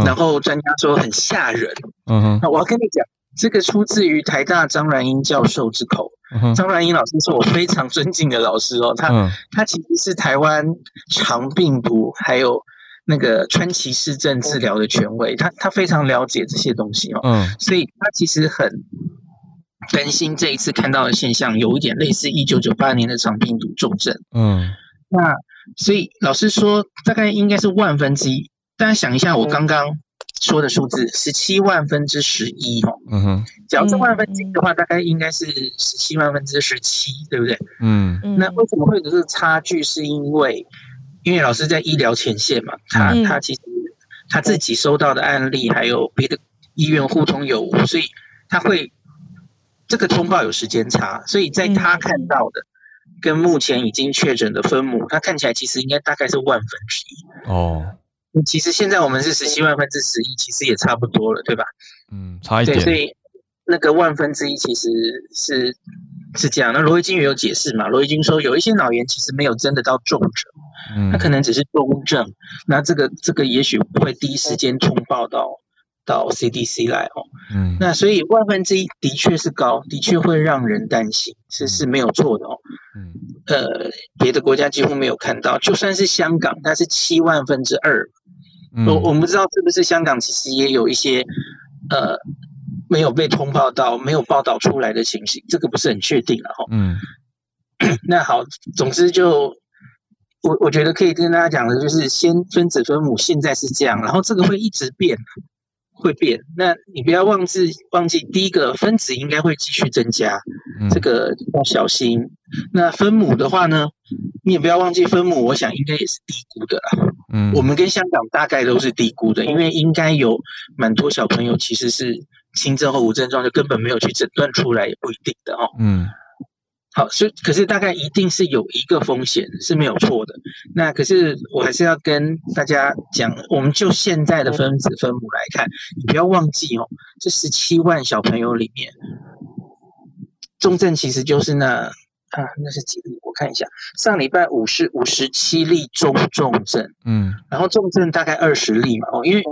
然后专家说很吓人。嗯哼，那我要跟你讲。这个出自于台大张然英教授之口。张然英老师是我非常尊敬的老师哦，他他其实是台湾肠病毒还有那个川崎市政治疗的权威，他他非常了解这些东西哦，嗯，所以他其实很担心这一次看到的现象有一点类似一九九八年的肠病毒重症，嗯，那所以老师说大概应该是万分之一。大家想一下，我刚刚说的数字十七万分之十一哦。嗯哼。假如是万分之一的话，大概应该是十七万分之十七，对不对？嗯。那为什么会有这个差距？是因为因为老师在医疗前线嘛，他他其实他自己收到的案例，还有别的医院互通有无，所以他会这个通报有时间差，所以在他看到的跟目前已经确诊的分母，他看起来其实应该大概是万分之一哦。其实现在我们是十七万分之十一，其实也差不多了，对吧？嗯，差一点。对，所以那个万分之一其实是是这样。那罗毅金也有解释嘛？罗毅金说，有一些脑炎其实没有真的到重症，嗯，他可能只是中症。那这个这个也许不会第一时间通报到到 CDC 来哦。嗯，那所以万分之一的确是高，的确会让人担心，是是没有错的哦。嗯，呃，别的国家几乎没有看到，就算是香港，它是七万分之二。我我们不知道是不是香港其实也有一些呃没有被通报到、没有报道出来的情形，这个不是很确定了哈。嗯，那好，总之就我我觉得可以跟大家讲的就是，先分子分母现在是这样，然后这个会一直变。会变，那你不要忘记忘记，第一个分子应该会继续增加，这个要小心。那分母的话呢，你也不要忘记分母，我想应该也是低估的啦。嗯，我们跟香港大概都是低估的，因为应该有蛮多小朋友其实是轻症或无症状，就根本没有去诊断出来，也不一定的哦。嗯。好，所以可是大概一定是有一个风险是没有错的。那可是我还是要跟大家讲，我们就现在的分子分母来看，你不要忘记哦，这十七万小朋友里面，重症其实就是那。啊，那是几例？我看一下，上礼拜五是五十七例中重症，嗯，然后重症大概二十例嘛，哦，因为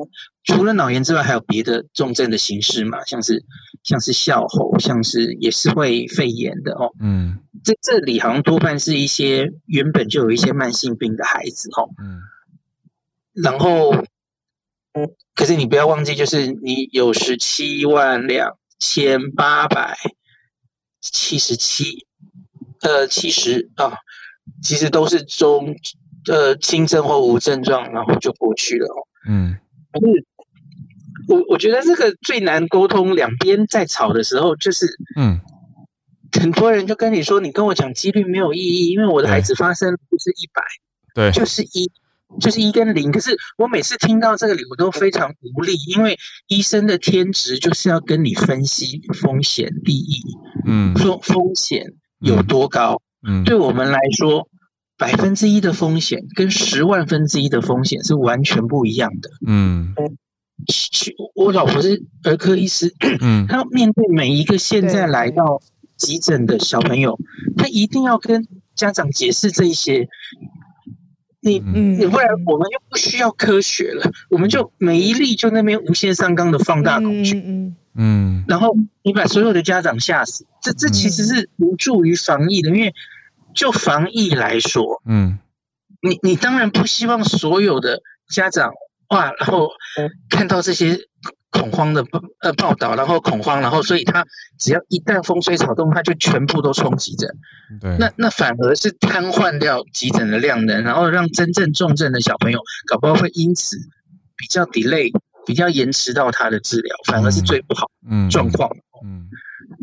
除了脑炎之外，还有别的重症的形式嘛，像是像是哮吼，像是也是会肺炎的哦，嗯，这这里好像多半是一些原本就有一些慢性病的孩子哦，嗯，然后，嗯，可是你不要忘记，就是你有十七万两千八百七十七。呃，其实啊，其实都是中呃轻症或无症状，然后就过去了哦。嗯，是我我觉得这个最难沟通，两边在吵的时候，就是嗯，很多人就跟你说，你跟我讲几率没有意义，因为我的孩子发生不是一百，对，就是一，就是一跟零。可是我每次听到这个里，我都非常无力，因为医生的天职就是要跟你分析风险利益，嗯，说风险。有多高？嗯，对我们来说，百分之一的风险跟十万分之一的风险是完全不一样的。嗯，去我老婆是儿科医师，嗯，他面对每一个现在来到急诊的小朋友，她一定要跟家长解释这一些。你，你不然我们就不需要科学了，我们就每一例就那边无限上纲的放大恐惧。嗯，然后你把所有的家长吓死，这这其实是无助于防疫的，因为就防疫来说，嗯，你你当然不希望所有的家长哇，然后看到这些恐慌的报呃报道，然后恐慌，然后所以他只要一旦风吹草动，他就全部都冲急诊，对，那那反而是瘫痪掉急诊的量能，然后让真正重症的小朋友搞不好会因此比较 delay。比较延迟到他的治疗，反而是最不好状况。嗯，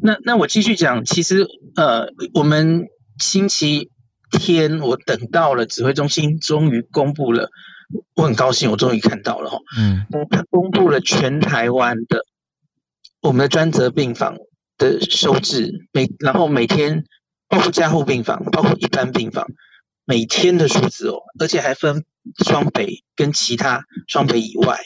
那那我继续讲，其实呃，我们星期天我等到了指挥中心，终于公布了，我很高兴，我终于看到了哈。嗯，他公布了全台湾的我们的专责病房的收治，每然后每天包括加护病房，包括一般病房。每天的数字哦，而且还分双北跟其他双北以外，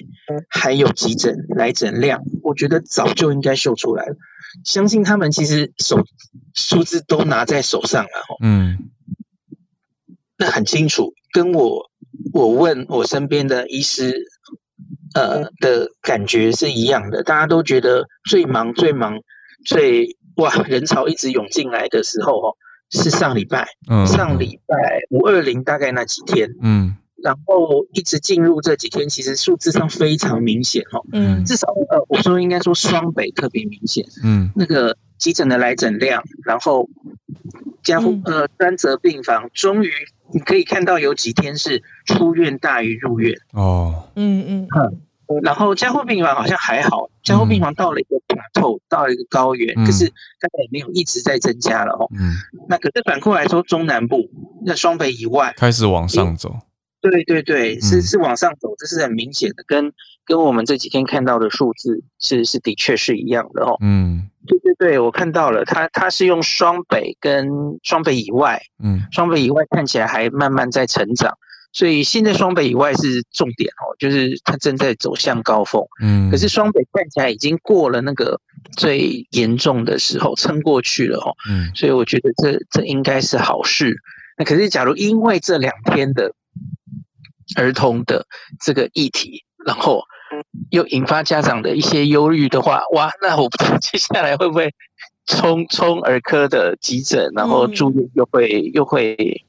还有急诊来诊量，我觉得早就应该秀出来了。相信他们其实手数字都拿在手上了，嗯，那很清楚。跟我我问我身边的医师，呃的感觉是一样的，大家都觉得最忙最忙最哇人潮一直涌进来的时候哦。是上礼拜，上礼拜五二零大概那几天，嗯，然后一直进入这几天，其实数字上非常明显哦，嗯，至少呃，我说应该说双北特别明显，嗯，那个急诊的来诊量，然后加护呃专责病房终于你可以看到有几天是出院大于入院。哦，嗯嗯。嗯，然后加护病房好像还好，加护病房到了一个 plateau，到了一个高原，可是大概也没有一直在增加了哦。嗯，那可是反过来说，中南部那双北以外开始往上走。对对对，是是往上走，这是很明显的，跟跟我们这几天看到的数字是是的确是一样的哦。嗯，对对对，我看到了，它它是用双北跟双北以外，嗯，双北以外看起来还慢慢在成长，所以现在双北以外是重点哦，就是它正在走向高峰。嗯，可是双北看起来已经过了那个最严重的时候，撑过去了哦。嗯，所以我觉得这这应该是好事。那可是假如因为这两天的。儿童的这个议题，然后又引发家长的一些忧虑的话，哇，那我不知道接下来会不会冲冲儿科的急诊，然后住院又会又会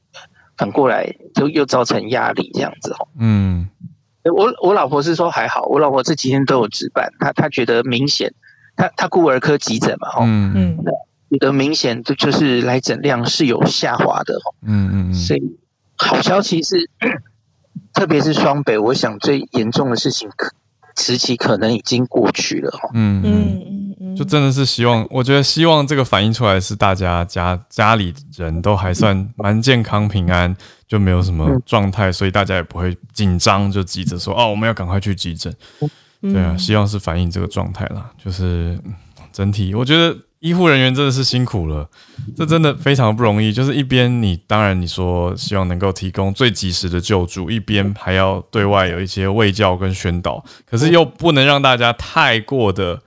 反过来就又造成压力这样子？哦。嗯，我我老婆是说还好，我老婆这几天都有值班，她她觉得明显，她她顾儿科急诊嘛，哈，嗯。嗯，觉得明显就就是来诊量是有下滑的，嗯嗯嗯，所以好消息是。特别是双北，我想最严重的事情可时期可能已经过去了哈。嗯嗯嗯就真的是希望，我觉得希望这个反映出来是大家家家里人都还算蛮健康平安，就没有什么状态，所以大家也不会紧张，就急着说哦，我们要赶快去急诊。对啊，希望是反映这个状态啦，就是整体我觉得。医护人员真的是辛苦了，这真的非常不容易。就是一边你当然你说希望能够提供最及时的救助，一边还要对外有一些卫教跟宣导，可是又不能让大家太过的。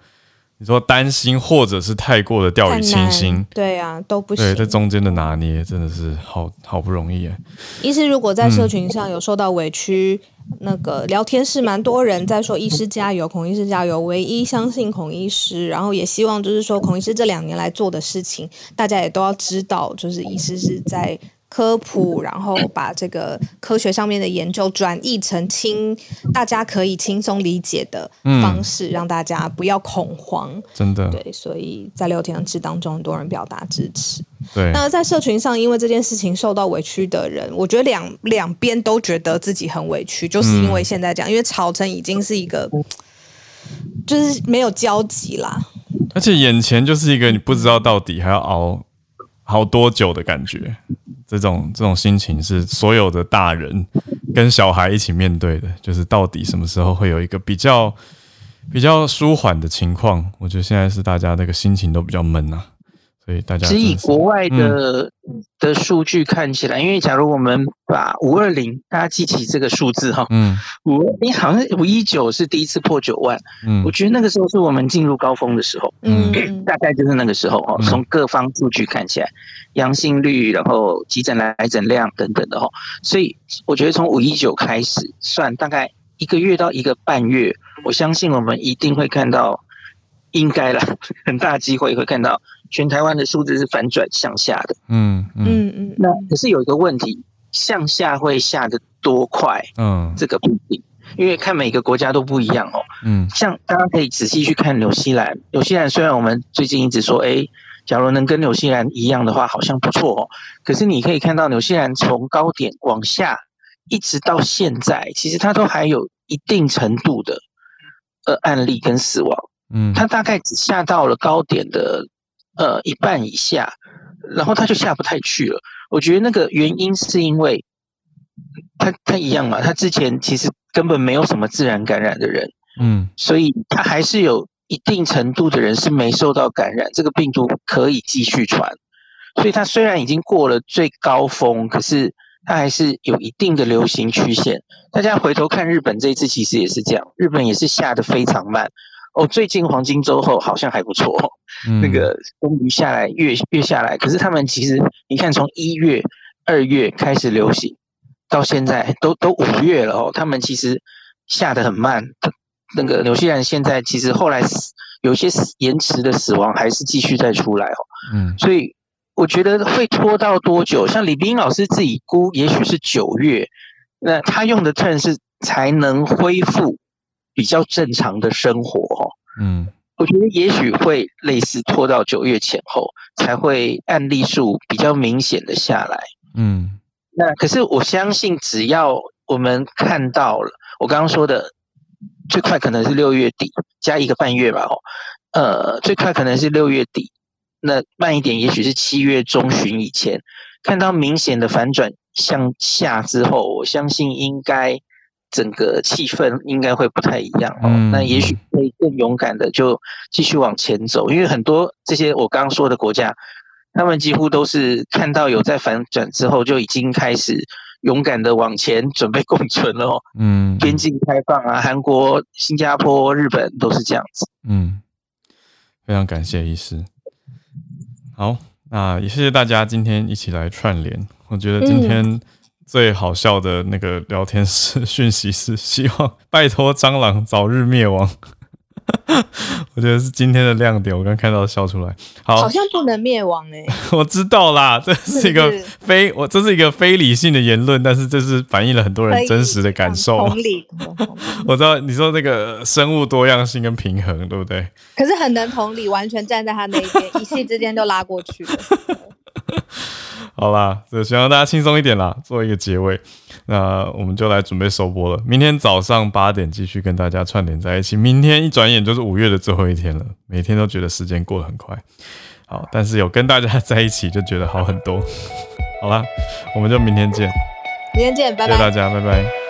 你说担心，或者是太过的掉以轻心，对啊，都不行。对，在中间的拿捏真的是好好不容易哎。医师如果在社群上有受到委屈，那个聊天室蛮多人在说“医师加油，孔医师加油”，唯一相信孔医师，然后也希望就是说孔医师这两年来做的事情，大家也都要知道，就是医师是在。科普，然后把这个科学上面的研究转译成轻，大家可以轻松理解的方式，让大家不要恐慌。真的，对，所以在聊天室当中，很多人表达支持。对，那在社群上，因为这件事情受到委屈的人，我觉得两两边都觉得自己很委屈，就是因为现在这样，因为吵成已经是一个，就是没有交集啦。而且眼前就是一个你不知道到底还要熬好多久的感觉。这种这种心情是所有的大人跟小孩一起面对的，就是到底什么时候会有一个比较比较舒缓的情况？我觉得现在是大家那个心情都比较闷啊。所以大家，只以国外的的数据看起来，因为假如我们把五二零，大家记起这个数字哈，嗯，五你好像五一九是第一次破九万，嗯，我觉得那个时候是我们进入高峰的时候，嗯，大概就是那个时候哈，从各方数据看起来，阳性率，然后急诊来诊量等等的哈，所以我觉得从五一九开始算，大概一个月到一个半月，我相信我们一定会看到。应该了，很大机会会看到全台湾的数字是反转向下的。嗯嗯嗯。那可是有一个问题，向下会下的多快？嗯，这个不一定，因为看每个国家都不一样哦。嗯，像大家可以仔细去看纽西兰，纽西兰虽然我们最近一直说，哎，假如能跟纽西兰一样的话，好像不错哦。可是你可以看到纽西兰从高点往下，一直到现在，其实它都还有一定程度的呃案例跟死亡。嗯，它大概只下到了高点的呃一半以下，然后他就下不太去了。我觉得那个原因是因为他他一样嘛，他之前其实根本没有什么自然感染的人，嗯，所以他还是有一定程度的人是没受到感染，这个病毒可以继续传。所以他虽然已经过了最高峰，可是它还是有一定的流行曲线。大家回头看日本这一次，其实也是这样，日本也是下的非常慢。哦，最近黄金周后好像还不错，那个终于下来，月月下来。可是他们其实，你看从一月、二月开始流行，到现在都都五月了哦，他们其实下的很慢。那个纽西兰现在其实后来死有些延迟的死亡还是继续在出来哦。嗯，所以我觉得会拖到多久？像李冰老师自己估，也许是九月。那他用的 turn 是才能恢复。比较正常的生活，哦。嗯，我觉得也许会类似拖到九月前后才会案例数比较明显的下来，嗯，那可是我相信，只要我们看到了，我刚刚说的，最快可能是六月底加一个半月吧，哦，呃，最快可能是六月底，那慢一点，也许是七月中旬以前，看到明显的反转向下之后，我相信应该。整个气氛应该会不太一样哦，那也许可以更勇敢的就继续往前走，因为很多这些我刚刚说的国家，他们几乎都是看到有在反转之后，就已经开始勇敢的往前准备共存了哦。嗯，边境开放啊，韩国、新加坡、日本都是这样子。嗯，非常感谢医师。好，那也谢谢大家今天一起来串联，我觉得今天。最好笑的那个聊天室讯息是希望拜托蟑螂早日灭亡，我觉得是今天的亮点。我刚看到笑出来，好，好像不能灭亡哎，我知道啦，这是一个非我这是一个非理性的言论，但是这是反映了很多人真实的感受。同理，我知道你说那个生物多样性跟平衡，对不对？可是很能同理，完全站在他那一边，一气之间就拉过去了。好啦，就希望大家轻松一点啦，做一个结尾。那我们就来准备收播了。明天早上八点继续跟大家串联在一起。明天一转眼就是五月的最后一天了，每天都觉得时间过得很快。好，但是有跟大家在一起就觉得好很多。好啦，我们就明天见。明天见，拜拜。谢谢大家，拜拜。